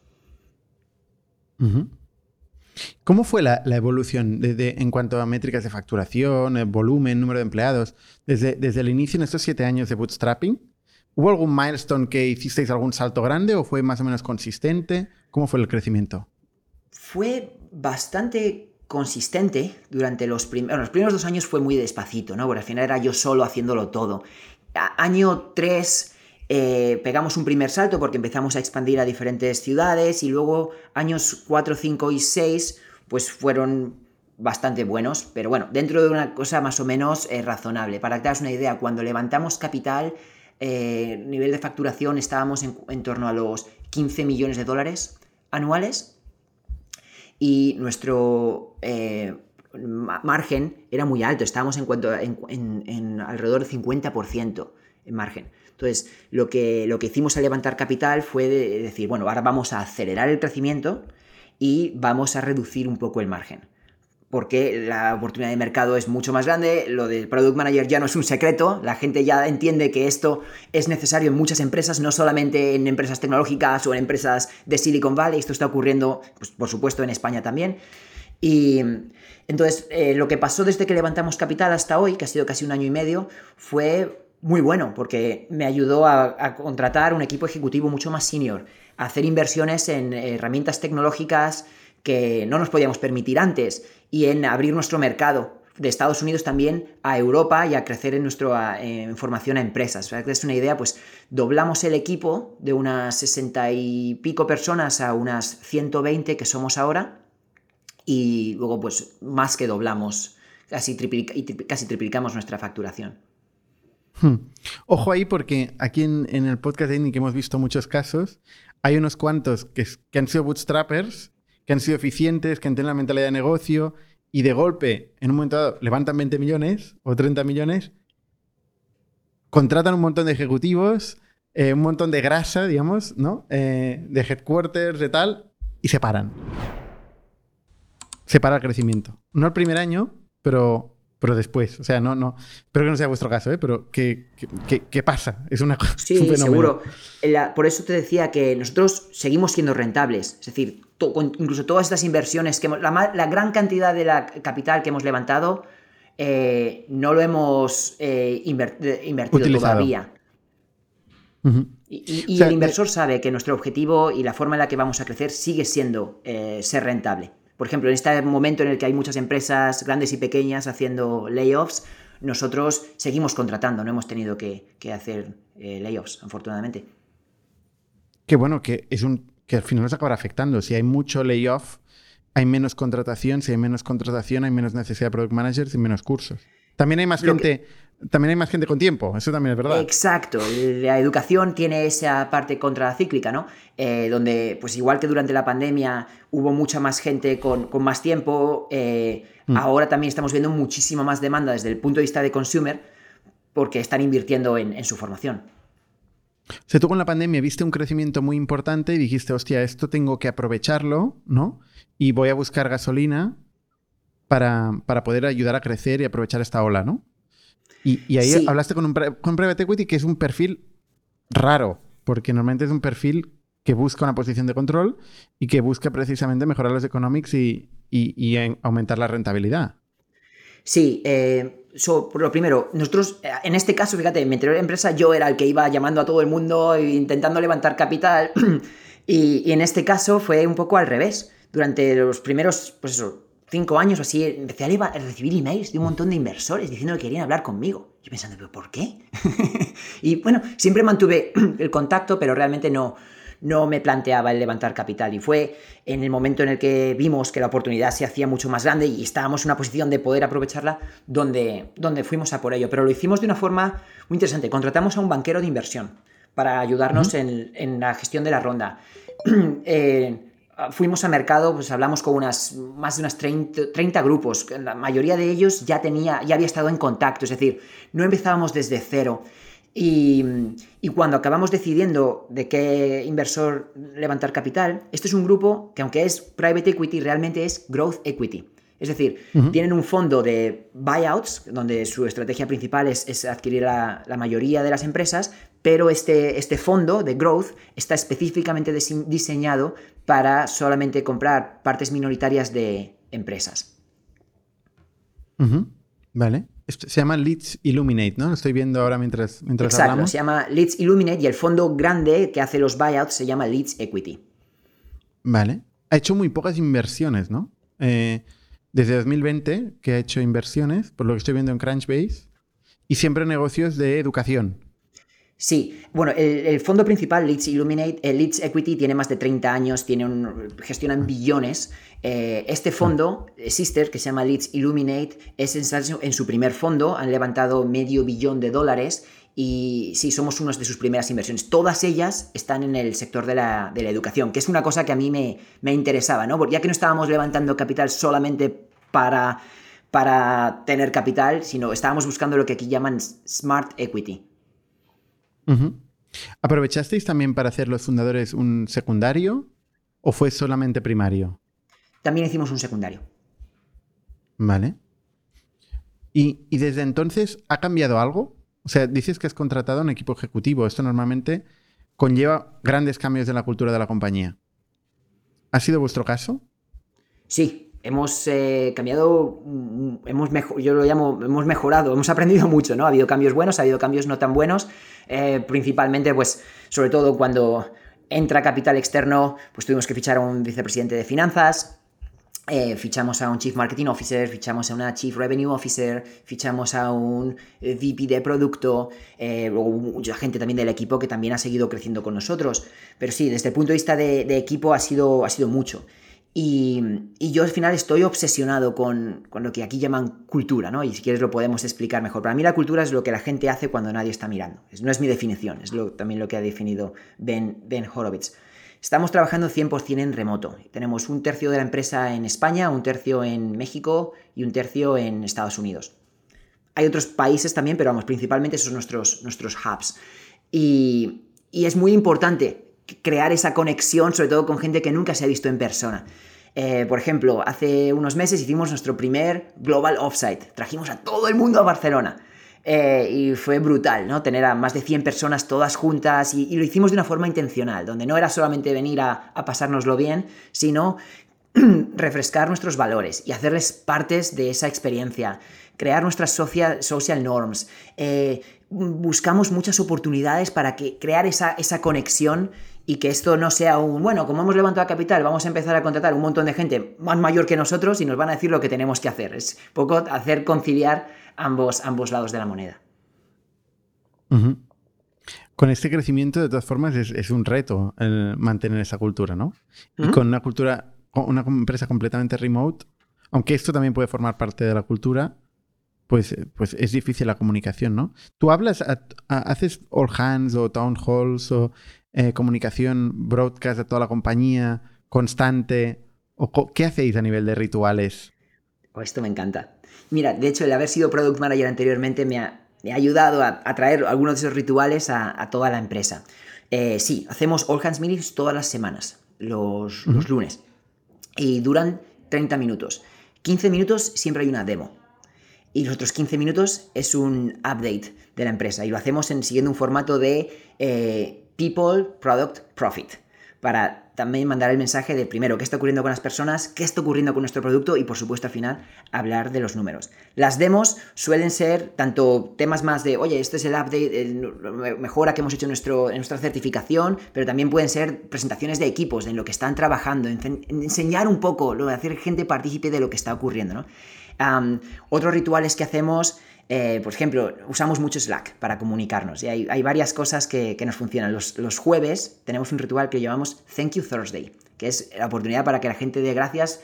¿Cómo fue la, evolución en cuanto a métricas de facturación, eh, volumen, número de empleados? Desde, desde el inicio en estos siete años de bootstrapping, ¿hubo algún milestone que hicisteis algún salto grande o fue más o menos consistente? ¿Cómo fue el crecimiento? Fue bastante consistente durante los, primeros... los primeros dos años fue muy despacito, ¿no? Porque al final era yo solo haciéndolo todo. año 3 eh, pegamos un primer salto porque empezamos a expandir a diferentes ciudades y luego años 4, 5 y 6 pues fueron bastante buenos, pero bueno, dentro de una cosa más o menos eh, razonable. Para que te hagas una idea, cuando levantamos capital eh, nivel de facturación estábamos en, torno a los 15 millones de dólares anuales y nuestro eh, margen era muy alto, estábamos en, cuanto, en, alrededor del 50% en margen. Entonces, lo que, lo que hicimos al levantar capital fue decir, bueno, ahora vamos a acelerar el crecimiento y vamos a reducir un poco el margen porque la oportunidad de mercado es mucho más grande, lo del Product Manager ya no es un secreto, la gente ya entiende que esto es necesario en muchas empresas, no solamente en empresas tecnológicas o en empresas de Silicon Valley, esto está ocurriendo, pues, por supuesto, en España también. Y entonces, eh, lo que pasó desde que levantamos capital hasta hoy, que ha sido casi un año y medio, fue muy bueno, porque me ayudó a, a contratar un equipo ejecutivo mucho más senior, a hacer inversiones en herramientas tecnológicas, que no nos podíamos permitir antes y en abrir nuestro mercado de Estados Unidos también a Europa y a crecer en nuestra formación a empresas. Para que es una idea, pues doblamos el equipo de unas 60 y pico personas a unas 120 que somos ahora y luego pues más que doblamos, casi, triplicamos nuestra facturación. Hmm. Ojo ahí porque aquí en, el podcast de que hemos visto muchos casos, hay unos cuantos que han sido bootstrappers que han sido eficientes, que han la mentalidad de negocio y de golpe, en un momento dado, levantan 20 millones o 30 millones, contratan un montón de ejecutivos, eh, un montón de grasa, digamos, ¿no? Eh, de headquarters, de tal, y se paran. Se para el crecimiento. No el primer año, pero pero después. O sea, no, no. Espero que no sea vuestro caso, ¿eh? Pero ¿qué, qué, pasa? Es una cosa. Sí, seguro. por eso te decía que nosotros seguimos siendo rentables. Es decir, incluso todas estas inversiones que hemos, la, gran cantidad de la capital que hemos levantado eh, no lo hemos eh, invertido todavía. Y, el inversor sabe que nuestro objetivo y la forma en la que vamos a crecer sigue siendo ser rentable. Por ejemplo, en este momento en el que hay muchas empresas grandes y pequeñas haciendo layoffs, nosotros seguimos contratando, no hemos tenido que, hacer eh, layoffs, afortunadamente. Qué bueno, que es un que al final nos acaba afectando. Si hay mucho layoff, hay menos contratación. Si hay menos contratación, hay menos necesidad de product managers y menos cursos. También hay más gente también hay más gente con tiempo, eso también es verdad. Exacto, la educación tiene esa parte contracíclica, ¿no? Eh, donde, pues igual que durante la pandemia hubo mucha más gente con, más tiempo, eh, mm. ahora también estamos viendo muchísima más demanda desde el punto de vista de consumer porque están invirtiendo en, su formación. O sea, tú con la pandemia viste un crecimiento muy importante y dijiste, hostia, esto tengo que aprovecharlo, ¿no? Y voy a buscar gasolina para, para poder ayudar a crecer y aprovechar esta ola, ¿no? Y, ahí hablaste con un, con private equity que es un perfil raro, porque normalmente es un perfil que busca una posición de control y que busca precisamente mejorar los economics y, aumentar la rentabilidad. Sí, eh, por lo primero, nosotros, eh, en este caso, fíjate, en mi anterior empresa yo era el que iba llamando a todo el mundo e intentando levantar capital y, y, en este caso fue un poco al revés. Durante los primeros, pues eso, cinco años o así, empecé a, recibir emails de un montón de inversores diciendo que querían hablar conmigo. Yo pensando, ¿pero por qué? y bueno, siempre mantuve el contacto, pero realmente no, no me planteaba el levantar capital. Y fue en el momento en el que vimos que la oportunidad se hacía mucho más grande y estábamos en una posición de poder aprovecharla, donde, donde fuimos a por ello. Pero lo hicimos de una forma muy interesante. Contratamos a un banquero de inversión para ayudarnos en, en, la gestión de la ronda. eh, fuimos a mercado, pues hablamos con unas, más de unas 30, grupos. La mayoría de ellos ya, tenía, ya había estado en contacto, es decir, no empezábamos desde cero. Y, cuando acabamos decidiendo de qué inversor levantar capital, este es un grupo que aunque es private equity, realmente es growth equity. Es decir, tienen un fondo de buyouts, donde su estrategia principal es, adquirir la, la, mayoría de las empresas, pero este, este fondo de growth está específicamente diseñado para solamente comprar partes minoritarias de empresas. Vale. se llama Leads Illuminate, ¿no? Lo estoy viendo ahora mientras, mientras Exacto, se llama Leads Illuminate y el fondo grande que hace los buyouts se llama Leads Equity. Vale. Ha hecho muy pocas inversiones, ¿no? Eh, desde 2020 que ha hecho inversiones, por lo que estoy viendo en Crunchbase, y siempre negocios de educación. Sí, bueno, el, fondo principal, Leeds Illuminate, el Leeds Equity, tiene más de 30 años, tiene un, gestionan billones. Eh, este fondo, eh, Sister, que se llama Leeds Illuminate, es en, su primer fondo, han levantado medio billón de dólares y sí, somos una de sus primeras inversiones. Todas ellas están en el sector de la, educación, que es una cosa que a mí me, me interesaba, ¿no? ya que no estábamos levantando capital solamente para, para tener capital, sino estábamos buscando lo que aquí llaman Smart Equity. ¿Aprovechasteis también para hacer los fundadores un secundario o fue solamente primario? También hicimos un secundario. Vale. ¿Y, desde entonces ha cambiado algo? O sea, dices que has contratado un equipo ejecutivo. Esto normalmente conlleva grandes cambios en la cultura de la compañía. ¿Ha sido vuestro caso? Sí, hemos eh, cambiado, mm, hemos yo lo llamo, hemos mejorado, hemos aprendido mucho, ¿no? Ha habido cambios buenos, ha habido cambios no tan buenos, eh, principalmente, pues, sobre todo cuando entra capital externo, pues tuvimos que fichar a un vicepresidente de finanzas, eh, fichamos a un Chief Marketing Officer, fichamos a una Chief Revenue Officer, fichamos a un VP de producto, o mucha gente también del equipo que también ha seguido creciendo con nosotros. Pero sí, desde el punto de vista de, de equipo ha sido, ha sido mucho. Y, yo al final estoy obsesionado con, lo que aquí llaman cultura, ¿no? Y si quieres lo podemos explicar mejor. Para mí la cultura es lo que la gente hace cuando nadie está mirando. no es mi definición, es también lo que ha definido Ben, ben Horowitz. Estamos trabajando 100% en remoto. Tenemos un tercio de la empresa en España, un tercio en México y un tercio en Estados Unidos. Hay otros países también, pero vamos, principalmente esos son nuestros, nuestros hubs. Y es muy importante crear esa conexión, sobre todo con gente que nunca se ha visto en persona. Eh, por ejemplo, hace unos meses hicimos nuestro primer Global Offsite. Trajimos a todo el mundo a Barcelona. Eh, y fue brutal, ¿no? Tener a más de 100 personas todas juntas y, lo hicimos de una forma intencional, donde no era solamente venir a, pasárnoslo bien, sino refrescar nuestros valores y hacerles partes de esa experiencia, crear nuestras social, social norms. Eh, buscamos muchas oportunidades para que, crear esa, esa conexión y que esto no sea un, bueno, como hemos levantado capital, vamos a empezar a contratar un montón de gente más mayor que nosotros y nos van a decir lo que tenemos que hacer. Es poco hacer conciliar ambos, ambos lados de la moneda. Con este crecimiento, de todas formas, es, un reto el mantener esa cultura, ¿no? Y con una cultura, una empresa completamente remote, aunque esto también puede formar parte de la cultura, pues, pues es difícil la comunicación, ¿no? Tú hablas, haces all hands o town halls o eh, comunicación broadcast de toda la compañía, constante? ¿O ¿Qué hacéis a nivel de rituales? Oh, esto me encanta. Mira, de hecho, el haber sido product manager anteriormente me ha, ayudado a, traer algunos de esos rituales a, toda la empresa. Eh, sí, hacemos All Hands Meetings todas las semanas, los, los lunes. Y duran 30 minutos. 15 minutos siempre hay una demo. Y los otros 15 minutos es un update de la empresa. Y lo hacemos en, siguiendo un formato de eh, People, Product, Profit. Para también mandar el mensaje de primero qué está ocurriendo con las personas, qué está ocurriendo con nuestro producto y por supuesto al final hablar de los números. Las demos suelen ser tanto temas más de, oye, este es el update, el mejora que hemos hecho en, nuestro, nuestra certificación, pero también pueden ser presentaciones de equipos, en lo que están trabajando, en, enseñar un poco, lo de hacer gente partícipe de lo que está ocurriendo. ¿no? otros rituales que hacemos eh, por ejemplo, usamos mucho Slack para comunicarnos y hay, varias cosas que, nos funcionan. Los, jueves tenemos un ritual que llamamos Thank You Thursday, que es la oportunidad para que la gente dé gracias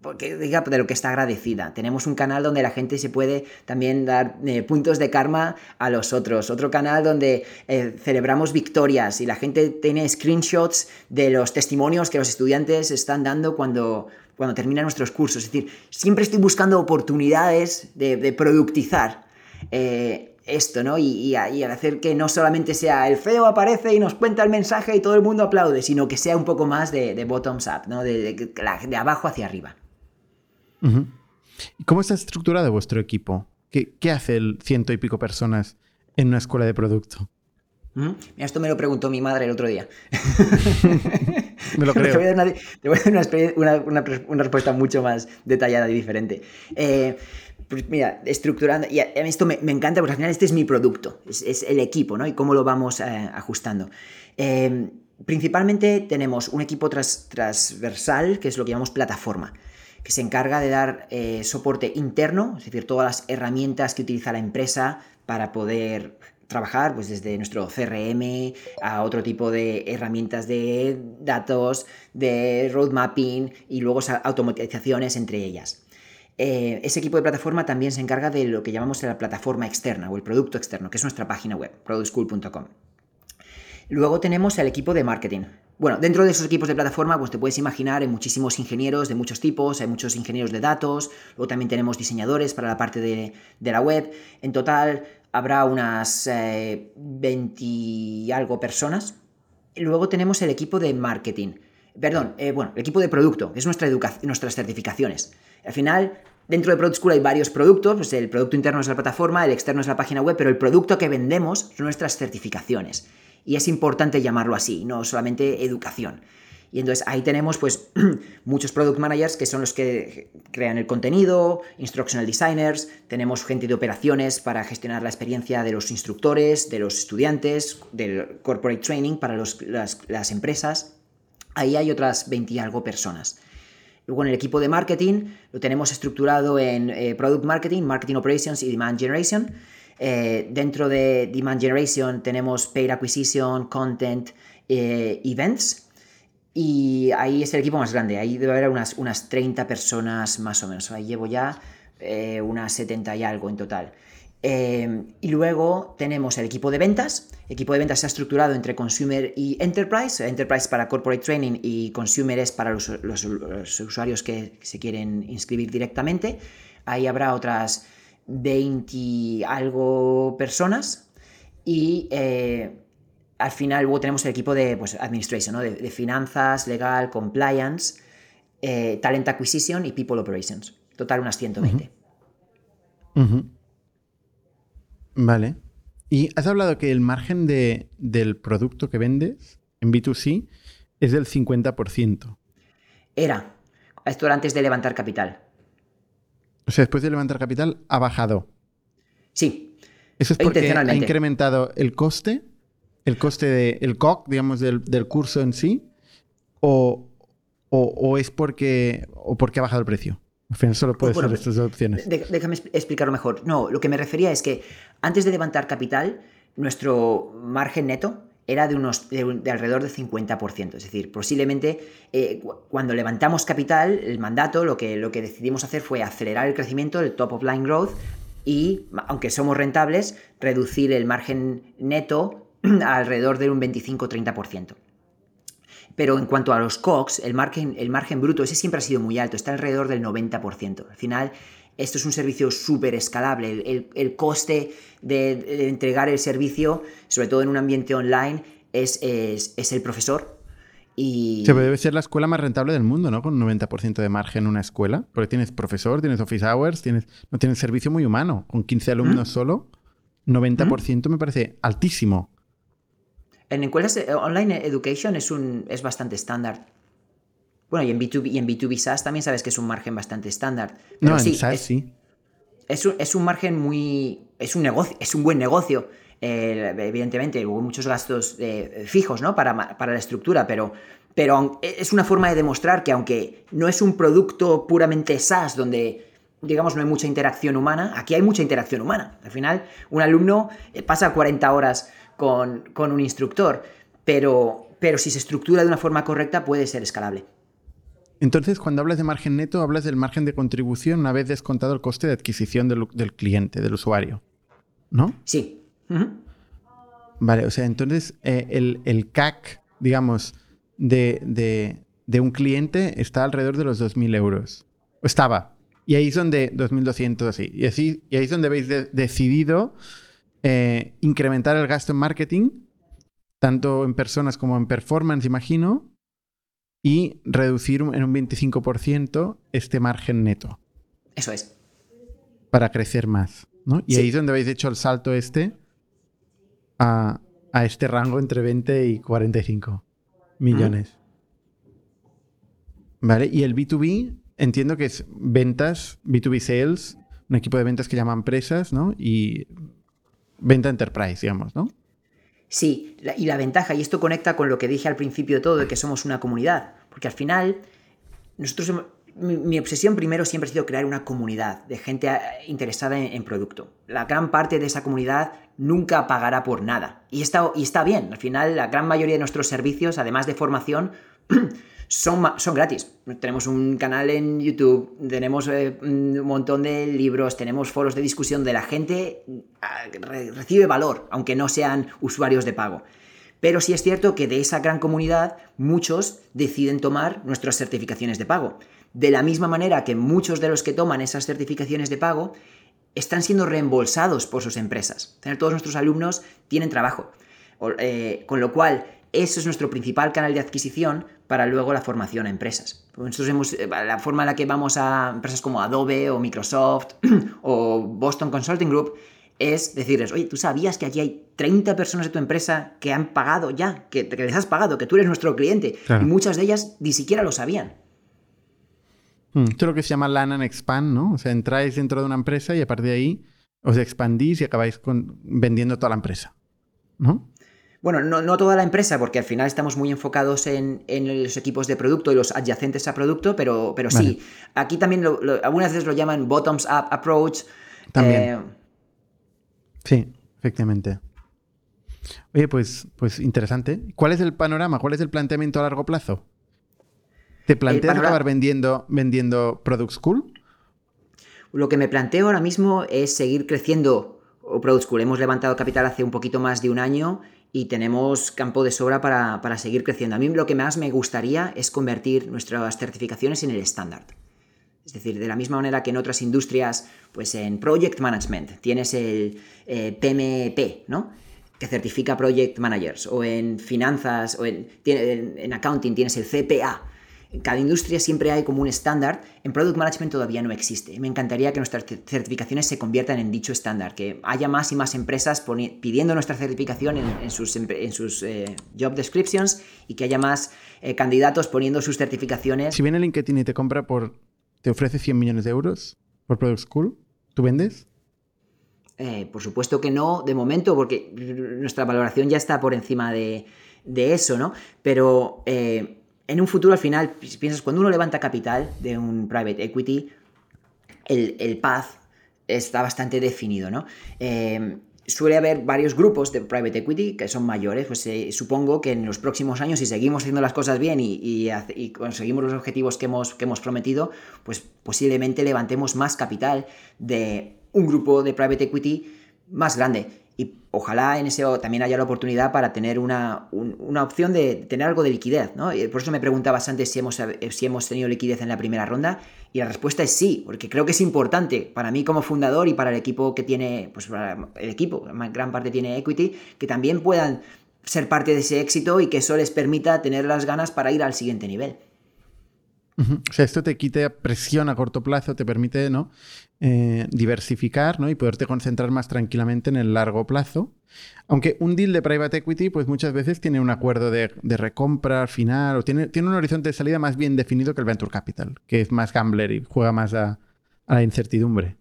porque diga de lo que está agradecida. Tenemos un canal donde la gente se puede también dar eh, puntos de karma a los otros. Otro canal donde eh, celebramos victorias y la gente tiene screenshots de los testimonios que los estudiantes están dando cuando, cuando terminan nuestros cursos. Es decir, siempre estoy buscando oportunidades de, productizar eh, esto, ¿no? Y, hacer que no solamente sea el feo aparece y nos cuenta el mensaje y todo el mundo aplaude, sino que sea un poco más de, bottoms up, ¿no? De, abajo hacia arriba. ¿Y cómo está estructurado vuestro equipo? ¿Qué, ¿Qué hace el ciento y pico personas en una escuela de producto? Esto me lo preguntó mi madre el otro día. me lo creo. Te voy a dar una, respuesta mucho más detallada y diferente. Eh, pues mira, estructurando, y esto me, encanta porque al final este es mi producto, es, el equipo, ¿no? Y cómo lo vamos eh, ajustando. Em, principalmente tenemos un equipo transversal, que es lo que llamamos plataforma, que se encarga de dar eh, soporte interno, es decir, todas las herramientas que utiliza la empresa para poder trabajar pues, desde nuestro CRM a otro tipo de herramientas de datos, de road mapping y luego automatizaciones entre ellas. Eh, ese equipo de plataforma también se encarga de lo que llamamos la plataforma externa o el producto externo, que es nuestra página web, productschool.com. Luego tenemos el equipo de marketing. Bueno, dentro de esos equipos de plataforma, pues te puedes imaginar, hay muchísimos ingenieros de muchos tipos, hay muchos ingenieros de datos, luego también tenemos diseñadores para la parte de, la web. En total habrá unas 20 eh, y algo personas. luego tenemos el equipo de marketing. Perdón, eh, bueno, el equipo de producto, que es nuestra nuestras certificaciones. Al final, dentro de Product School hay varios productos, pues el producto interno es la plataforma, el externo es la página web, pero el producto que vendemos son nuestras certificaciones. Y es importante llamarlo así, no solamente educación. Y entonces ahí tenemos pues muchos product managers que son los que crean el contenido, instructional designers, tenemos gente de operaciones para gestionar la experiencia de los instructores, de los estudiantes, del corporate training para las, empresas. Ahí hay otras 20 y algo personas. Luego en el equipo de marketing lo tenemos estructurado en eh, product marketing, marketing operations y demand generation. Eh, dentro de Demand Generation tenemos Paid Acquisition, Content, eh, Events. Y ahí es el equipo más grande. Ahí debe haber unas, unas 30 personas más o menos. Ahí llevo ya eh, unas 70 y algo en total. y luego tenemos el equipo de ventas. El equipo de ventas está estructurado entre Consumer y Enterprise. Enterprise para Corporate Training y Consumer es para los, los usuarios que se quieren inscribir directamente. Ahí habrá otras 20 algo personas y eh, al final luego tenemos el equipo de pues, administration, de, finanzas, legal, compliance, eh, talent acquisition y people operations. Total unas 120. Vale. Y has hablado que el margen de, del producto que vendes en B2C es del 50%. Era. Esto era antes de levantar capital. O sea, después de levantar capital, ha bajado. Sí. ¿Eso es porque ha incrementado el coste? ¿El coste del el COC, digamos, del, curso en sí? O, es porque, o porque ha bajado el precio? Al final solo puede ser estas dos opciones. déjame explicarlo mejor. No, lo que me refería es que antes de levantar capital, nuestro margen neto era de, unos, de, alrededor del 50%. Es decir, posiblemente eh, cuando levantamos capital, el mandato, lo que, lo que decidimos hacer fue acelerar el crecimiento, el top of line growth, y, aunque somos rentables, reducir el margen neto alrededor de un 25-30%. Pero en cuanto a los COX, el margen, el margen bruto, ese siempre ha sido muy alto, está alrededor del 90%. Al final, esto es un servicio súper escalable. El, coste de, entregar el servicio, sobre todo en un ambiente online, es, es, el profesor. Y... Se debe ser la escuela más rentable del mundo, ¿no? Con un 90% de margen en una escuela. Porque tienes profesor, tienes office hours, tienes, no tienes servicio muy humano. Con 15 alumnos ¿Mm? solo, 90% me parece altísimo. En escuelas eh, online education es, un, es bastante estándar. Bueno, y en B2B, y en B2B SaaS también sabes que es un margen bastante estándar. no, en SaaS es, sí. Es un, margen muy. Es un negocio, es un buen negocio. Eh, evidentemente, hubo muchos gastos eh, fijos, ¿no? Para, para, la estructura, pero, pero es una forma de demostrar que aunque no es un producto puramente SaaS donde digamos, no hay mucha interacción humana. Aquí hay mucha interacción humana. Al final, un alumno eh, pasa 40 horas con, con, un instructor, pero, pero si se estructura de una forma correcta puede ser escalable. Entonces, cuando hablas de margen neto, hablas del margen de contribución una vez descontado el coste de adquisición del, cliente, del usuario. ¿No? Sí. Vale, o sea, entonces eh, el, CAC, digamos, de, un cliente está alrededor de los 2.000 euros. O estaba. Y ahí es donde, 2.200 así. Y, así, y ahí es donde habéis decidido eh, incrementar el gasto en marketing, tanto en personas como en performance, imagino, y reducir en un 25% este margen neto. Eso es. Para crecer más. ¿no? Y ahí es donde habéis hecho el salto este a, este rango entre 20 y 45 millones. Vale, y el B2B entiendo que es ventas, B2B sales, un equipo de ventas que llama empresas, ¿no? Y venta enterprise, digamos, ¿no? Sí, y la ventaja, y esto conecta con lo que dije al principio de todo, de que somos una comunidad, porque al final nosotros mi, obsesión primero siempre ha sido crear una comunidad de gente eh, interesada en, producto. La gran parte de esa comunidad nunca pagará por nada. Y está, y está bien. Al final, la gran mayoría de nuestros servicios, además de formación, son, son gratis. Tenemos un canal en YouTube, tenemos eh, un montón de libros, tenemos foros de discusión de la gente, ah, recibe valor, aunque no sean usuarios de pago. Pero sí es cierto que de esa gran comunidad muchos deciden tomar nuestras certificaciones de pago. De la misma manera que muchos de los que toman esas certificaciones de pago están siendo reembolsados por sus empresas. Todos nuestros alumnos tienen trabajo. Eh, con lo cual, eso es nuestro principal canal de adquisición para luego la formación a empresas. Nosotros eh, la forma en la que vamos a empresas como Adobe o Microsoft o Boston Consulting Group es decirles, oye, ¿tú sabías que aquí hay 30 personas de tu empresa que han pagado ya, que, les has pagado, que tú eres nuestro cliente? Y muchas de ellas ni siquiera lo sabían. Hmm, esto es lo que se llama land and expand, ¿no? O sea, entráis dentro de una empresa y a partir de ahí os expandís y acabáis con, vendiendo toda la empresa, ¿no? Bueno, no, toda la empresa, porque al final estamos muy enfocados en, los equipos de producto y los adyacentes a producto, pero, pero sí. Aquí también algunas veces lo llaman bottoms-up approach. También. Eh, sí, efectivamente. Oye, pues, pues interesante. ¿Cuál es el panorama? ¿Cuál es el planteamiento a largo plazo? ¿Te planteas acabar vendiendo, vendiendo Product School? Lo que me planteo ahora mismo es seguir creciendo Product School. Hemos levantado capital hace un poquito más de un año y tenemos campo de sobra para, seguir creciendo. A mí lo que más me gustaría es convertir nuestras certificaciones en el estándar. Es decir, de la misma manera que en otras industrias, pues en Project Management tienes el PMP, eh, ¿no? Que certifica Project Managers, o en finanzas, o en, en accounting tienes el CPA, en cada industria siempre hay como un estándar. En Product Management todavía no existe. Me encantaría que nuestras certificaciones se conviertan en dicho estándar, que haya más y más empresas pidiendo nuestra certificación en, sus, en sus eh, job descriptions y que haya más eh, candidatos poniendo sus certificaciones. Si viene LinkedIn y te compra por. te ofrece 100 millones de euros por Product School, ¿tú vendes? Eh, por supuesto que no, de momento, porque nuestra valoración ya está por encima de, de eso, ¿no? Pero en un futuro al final, piensas, cuando uno levanta capital de un private equity, el, path está bastante definido, ¿no? Em, suele haber varios grupos de private equity que son mayores, pues eh, supongo que en los próximos años, si seguimos haciendo las cosas bien y, conseguimos los objetivos que hemos, que hemos prometido, pues posiblemente levantemos más capital de un grupo de private equity más grande y ojalá en ese también haya la oportunidad para tener una, opción de tener algo de liquidez, ¿no? Por eso me preguntabas antes si hemos, si hemos tenido liquidez en la primera ronda y la respuesta es sí, porque creo que es importante para mí como fundador y para el equipo que tiene, pues el equipo, gran parte tiene equity, que también puedan ser parte de ese éxito y que eso les permita tener las ganas para ir al siguiente nivel. O sea, esto te quita presión a corto plazo, te permite ¿no? Eh, diversificar ¿no? y poderte concentrar más tranquilamente en el largo plazo. Aunque un deal de private equity, pues muchas veces tiene un acuerdo de, recompra final o tiene, tiene un horizonte de salida más bien definido que el venture capital, que es más gambler y juega más a, la incertidumbre.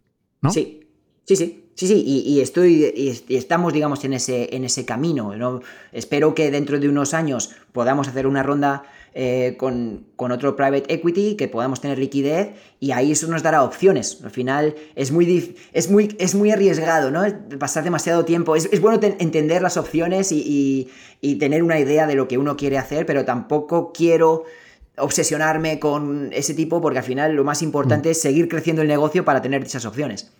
Sí, sí, sí. Sí, sí, y, estoy, y estamos, digamos, en ese, en ese camino. ¿no? Espero que dentro de unos años podamos hacer una ronda eh, con, otro private equity, que podamos tener liquidez y ahí eso nos dará opciones. Al final es muy, es muy, es muy arriesgado, ¿no? Pasar demasiado tiempo. Es, bueno entender las opciones y, tener una idea de lo que uno quiere hacer, pero tampoco quiero obsesionarme con ese tipo porque al final lo más importante mm. es seguir creciendo el negocio para tener esas opciones.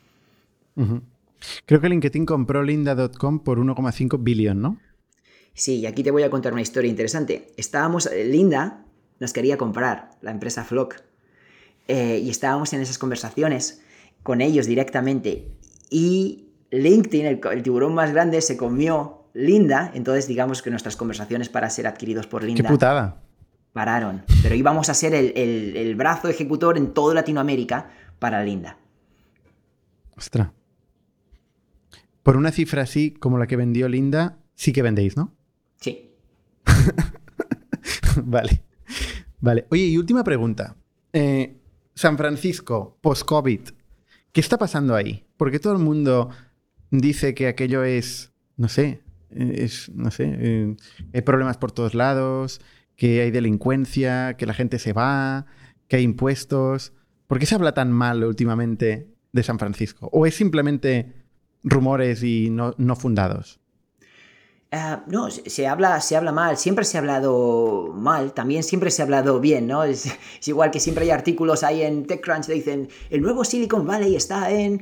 Creo que LinkedIn compró linda.com por 1,5 billón, ¿no? Sí, y aquí te voy a contar una historia interesante. Estábamos, eh, Linda nos quería comprar, la empresa Flock, eh, y estábamos en esas conversaciones con ellos directamente. Y LinkedIn, el, tiburón más grande, se comió Linda, entonces digamos que nuestras conversaciones para ser adquiridos por Linda... ¡Qué putada! Pararon. Pero íbamos a ser el, el brazo ejecutor en toda Latinoamérica para Linda. Ostras. Por una cifra así como la que vendió Linda, sí que vendéis, ¿no? Vale. Vale. Oye, y última pregunta. Eh, San Francisco, post-COVID, ¿qué está pasando ahí? Porque todo el mundo dice que aquello es, no sé, es, no sé, eh, hay problemas por todos lados, que hay delincuencia, que la gente se va, que hay impuestos. ¿Por qué se habla tan mal últimamente de San Francisco? ¿O es simplemente rumores y no fundados? Ah, no, se habla, se habla mal, siempre se ha hablado mal, también siempre se ha hablado bien, ¿no? Es, igual que siempre hay artículos ahí en TechCrunch que dicen, el nuevo Silicon Valley está en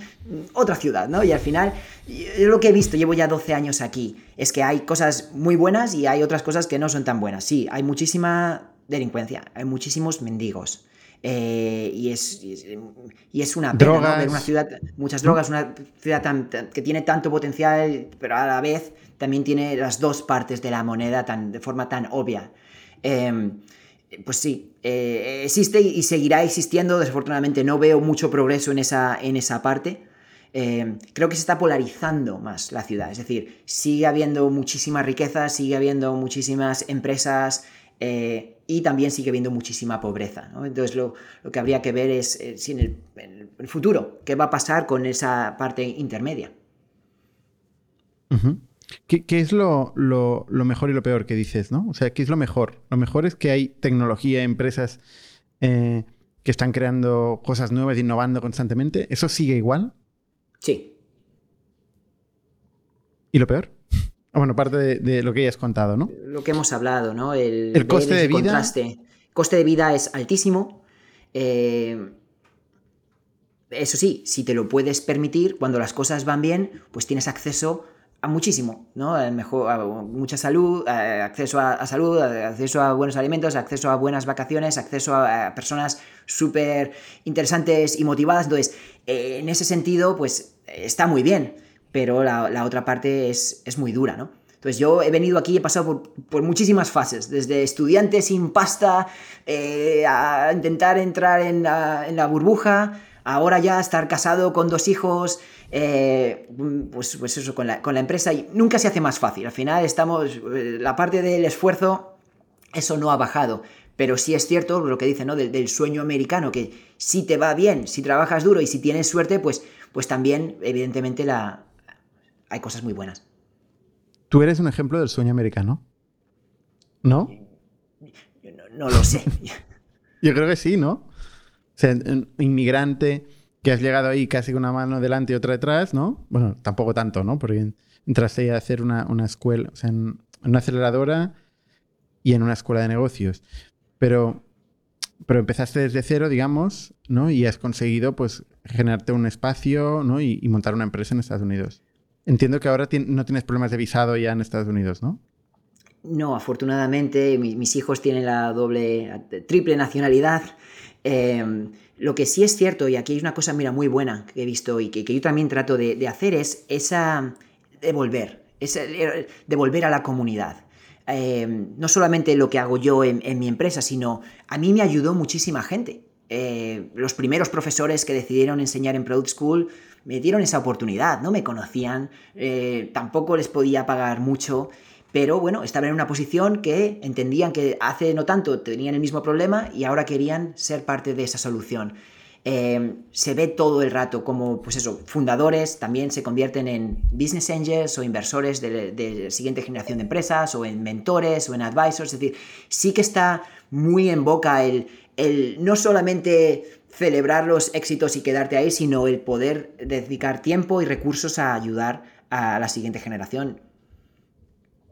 otra ciudad, ¿no? Y al final, yo lo que he visto, llevo ya 12 años aquí, es que hay cosas muy buenas y hay otras cosas que no son tan buenas. Sí, hay muchísima delincuencia, hay muchísimos mendigos. Eh, y, es, y, es, una pena, ¿no? Ver una ciudad, muchas drogas, una ciudad que tiene tanto potencial, pero a la vez también tiene las dos partes de la moneda de forma tan obvia. Em, pues sí, eh, existe y seguirá existiendo. Desafortunadamente no veo mucho progreso en esa, en esa parte. Em, creo que se está polarizando más la ciudad. Es decir, sigue habiendo muchísima riqueza, sigue habiendo muchísimas empresas eh, y también sigue habiendo muchísima pobreza. Entonces lo, que habría que ver es eh, si en, el, futuro, qué va a pasar con esa parte intermedia. ¿Qué, es lo, mejor y lo peor que dices, no? O sea, ¿qué es lo mejor? Lo mejor es que hay tecnología, empresas eh, que están creando cosas nuevas, innovando constantemente. ¿Eso sigue igual? Sí. ¿Y lo peor? Bueno, parte de, lo que ya has contado, ¿no? Lo que hemos hablado, ¿no? El, coste de vida. Contraste. coste de vida es altísimo. Eh, eso sí, si te lo puedes permitir, cuando las cosas van bien, pues tienes acceso muchísimo, ¿no? A mejor, mucha salud, acceso a, salud, acceso a buenos alimentos, acceso a buenas vacaciones, acceso a, personas súper interesantes y motivadas. Entonces, eh, en ese sentido, pues está muy bien, pero la, otra parte es, es, muy dura, ¿no? Entonces yo he venido aquí, he pasado por, muchísimas fases, desde estudiante sin pasta, eh, a intentar entrar en la, en la burbuja, ahora ya estar casado con dos hijos, eh, pues, pues eso, con la, empresa, y nunca se hace más fácil. Al final estamos, eh, la parte del esfuerzo, eso no ha bajado. Pero sí es cierto lo que dice, ¿no? Del, sueño americano, que si te va bien, si trabajas duro y si tienes suerte, pues, pues también, evidentemente, la... hay cosas muy buenas. ¿Tú eres un ejemplo del sueño americano? ¿No? No, lo sé. Yo creo que sí, ¿no? Sea, un inmigrante que has llegado ahí casi con una mano delante y otra detrás, ¿no? Bueno, tampoco tanto, ¿no? Porque entraste a hacer una, escuela, o sea, en, una aceleradora y en una escuela de negocios. Pero, pero empezaste desde cero, digamos, ¿no? Y has conseguido, pues, generarte un espacio, ¿no? Y, montar una empresa en Estados Unidos. Entiendo que ahora no tienes problemas de visado ya en Estados Unidos, ¿no? No, afortunadamente mis hijos tienen la doble, triple nacionalidad. Eh, lo que sí es cierto, y aquí hay una cosa, mira, muy buena que he visto y que, yo también trato de, hacer, es esa devolver, es devolver a la comunidad. Em, no solamente lo que hago yo en, mi empresa, sino a mí me ayudó muchísima gente. Eh, los primeros profesores que decidieron enseñar en Product School me dieron esa oportunidad, no me conocían, eh, tampoco les podía pagar mucho pero bueno, estaban en una posición que entendían que hace no tanto tenían el mismo problema y ahora querían ser parte de esa solución. Em, se ve todo el rato como, pues eso, fundadores también se convierten en business angels o inversores de, la siguiente generación de empresas o en mentores o en advisors. Es decir, sí que está muy en boca el, el no solamente celebrar los éxitos y quedarte ahí, sino el poder dedicar tiempo y recursos a ayudar a la siguiente generación.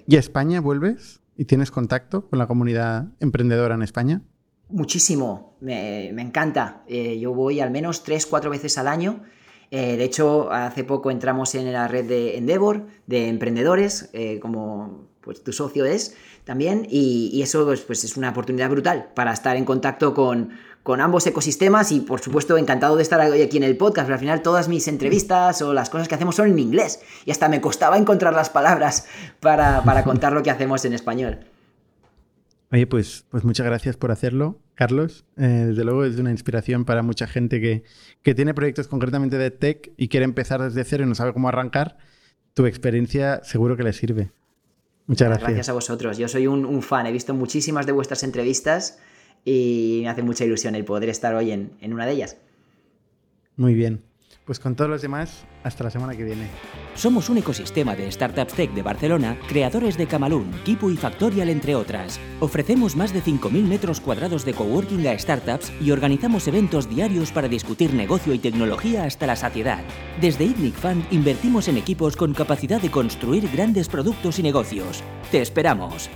¿Y a España vuelves? ¿Y tienes contacto con la comunidad emprendedora en España? Muchísimo, me, encanta. Eh, yo voy al menos tres, cuatro veces al año. Eh, de hecho, hace poco entramos en la red de Endeavor, de emprendedores, eh, como pues, tu socio es también, y, eso pues, pues, es una oportunidad brutal para estar en contacto con, con ambos ecosistemas y por supuesto encantado de estar hoy aquí en el podcast, pero al final todas mis entrevistas o las cosas que hacemos son en inglés y hasta me costaba encontrar las palabras para, contar lo que hacemos en español. Oye, pues, pues muchas gracias por hacerlo, Carlos. Eh, desde luego es una inspiración para mucha gente que, que tiene proyectos concretamente de tech y quiere empezar desde cero y no sabe cómo arrancar. Tu experiencia seguro que le sirve. Muchas gracias. Gracias a vosotros. Yo soy un, un fan. He visto muchísimas de vuestras entrevistas y me hace mucha ilusión el poder estar hoy en, en una de ellas. Muy bien. Pues con todos los demás, hasta la semana que viene. Somos un ecosistema de startups tech de Barcelona, creadores de Camalún, Kipu y Factorial, entre otras. Ofrecemos más de 5.000 metros cuadrados de coworking a startups y organizamos eventos diarios para discutir negocio y tecnología hasta la saciedad. Desde ITNIC Fund invertimos en equipos con capacidad de construir grandes productos y negocios. ¡Te esperamos!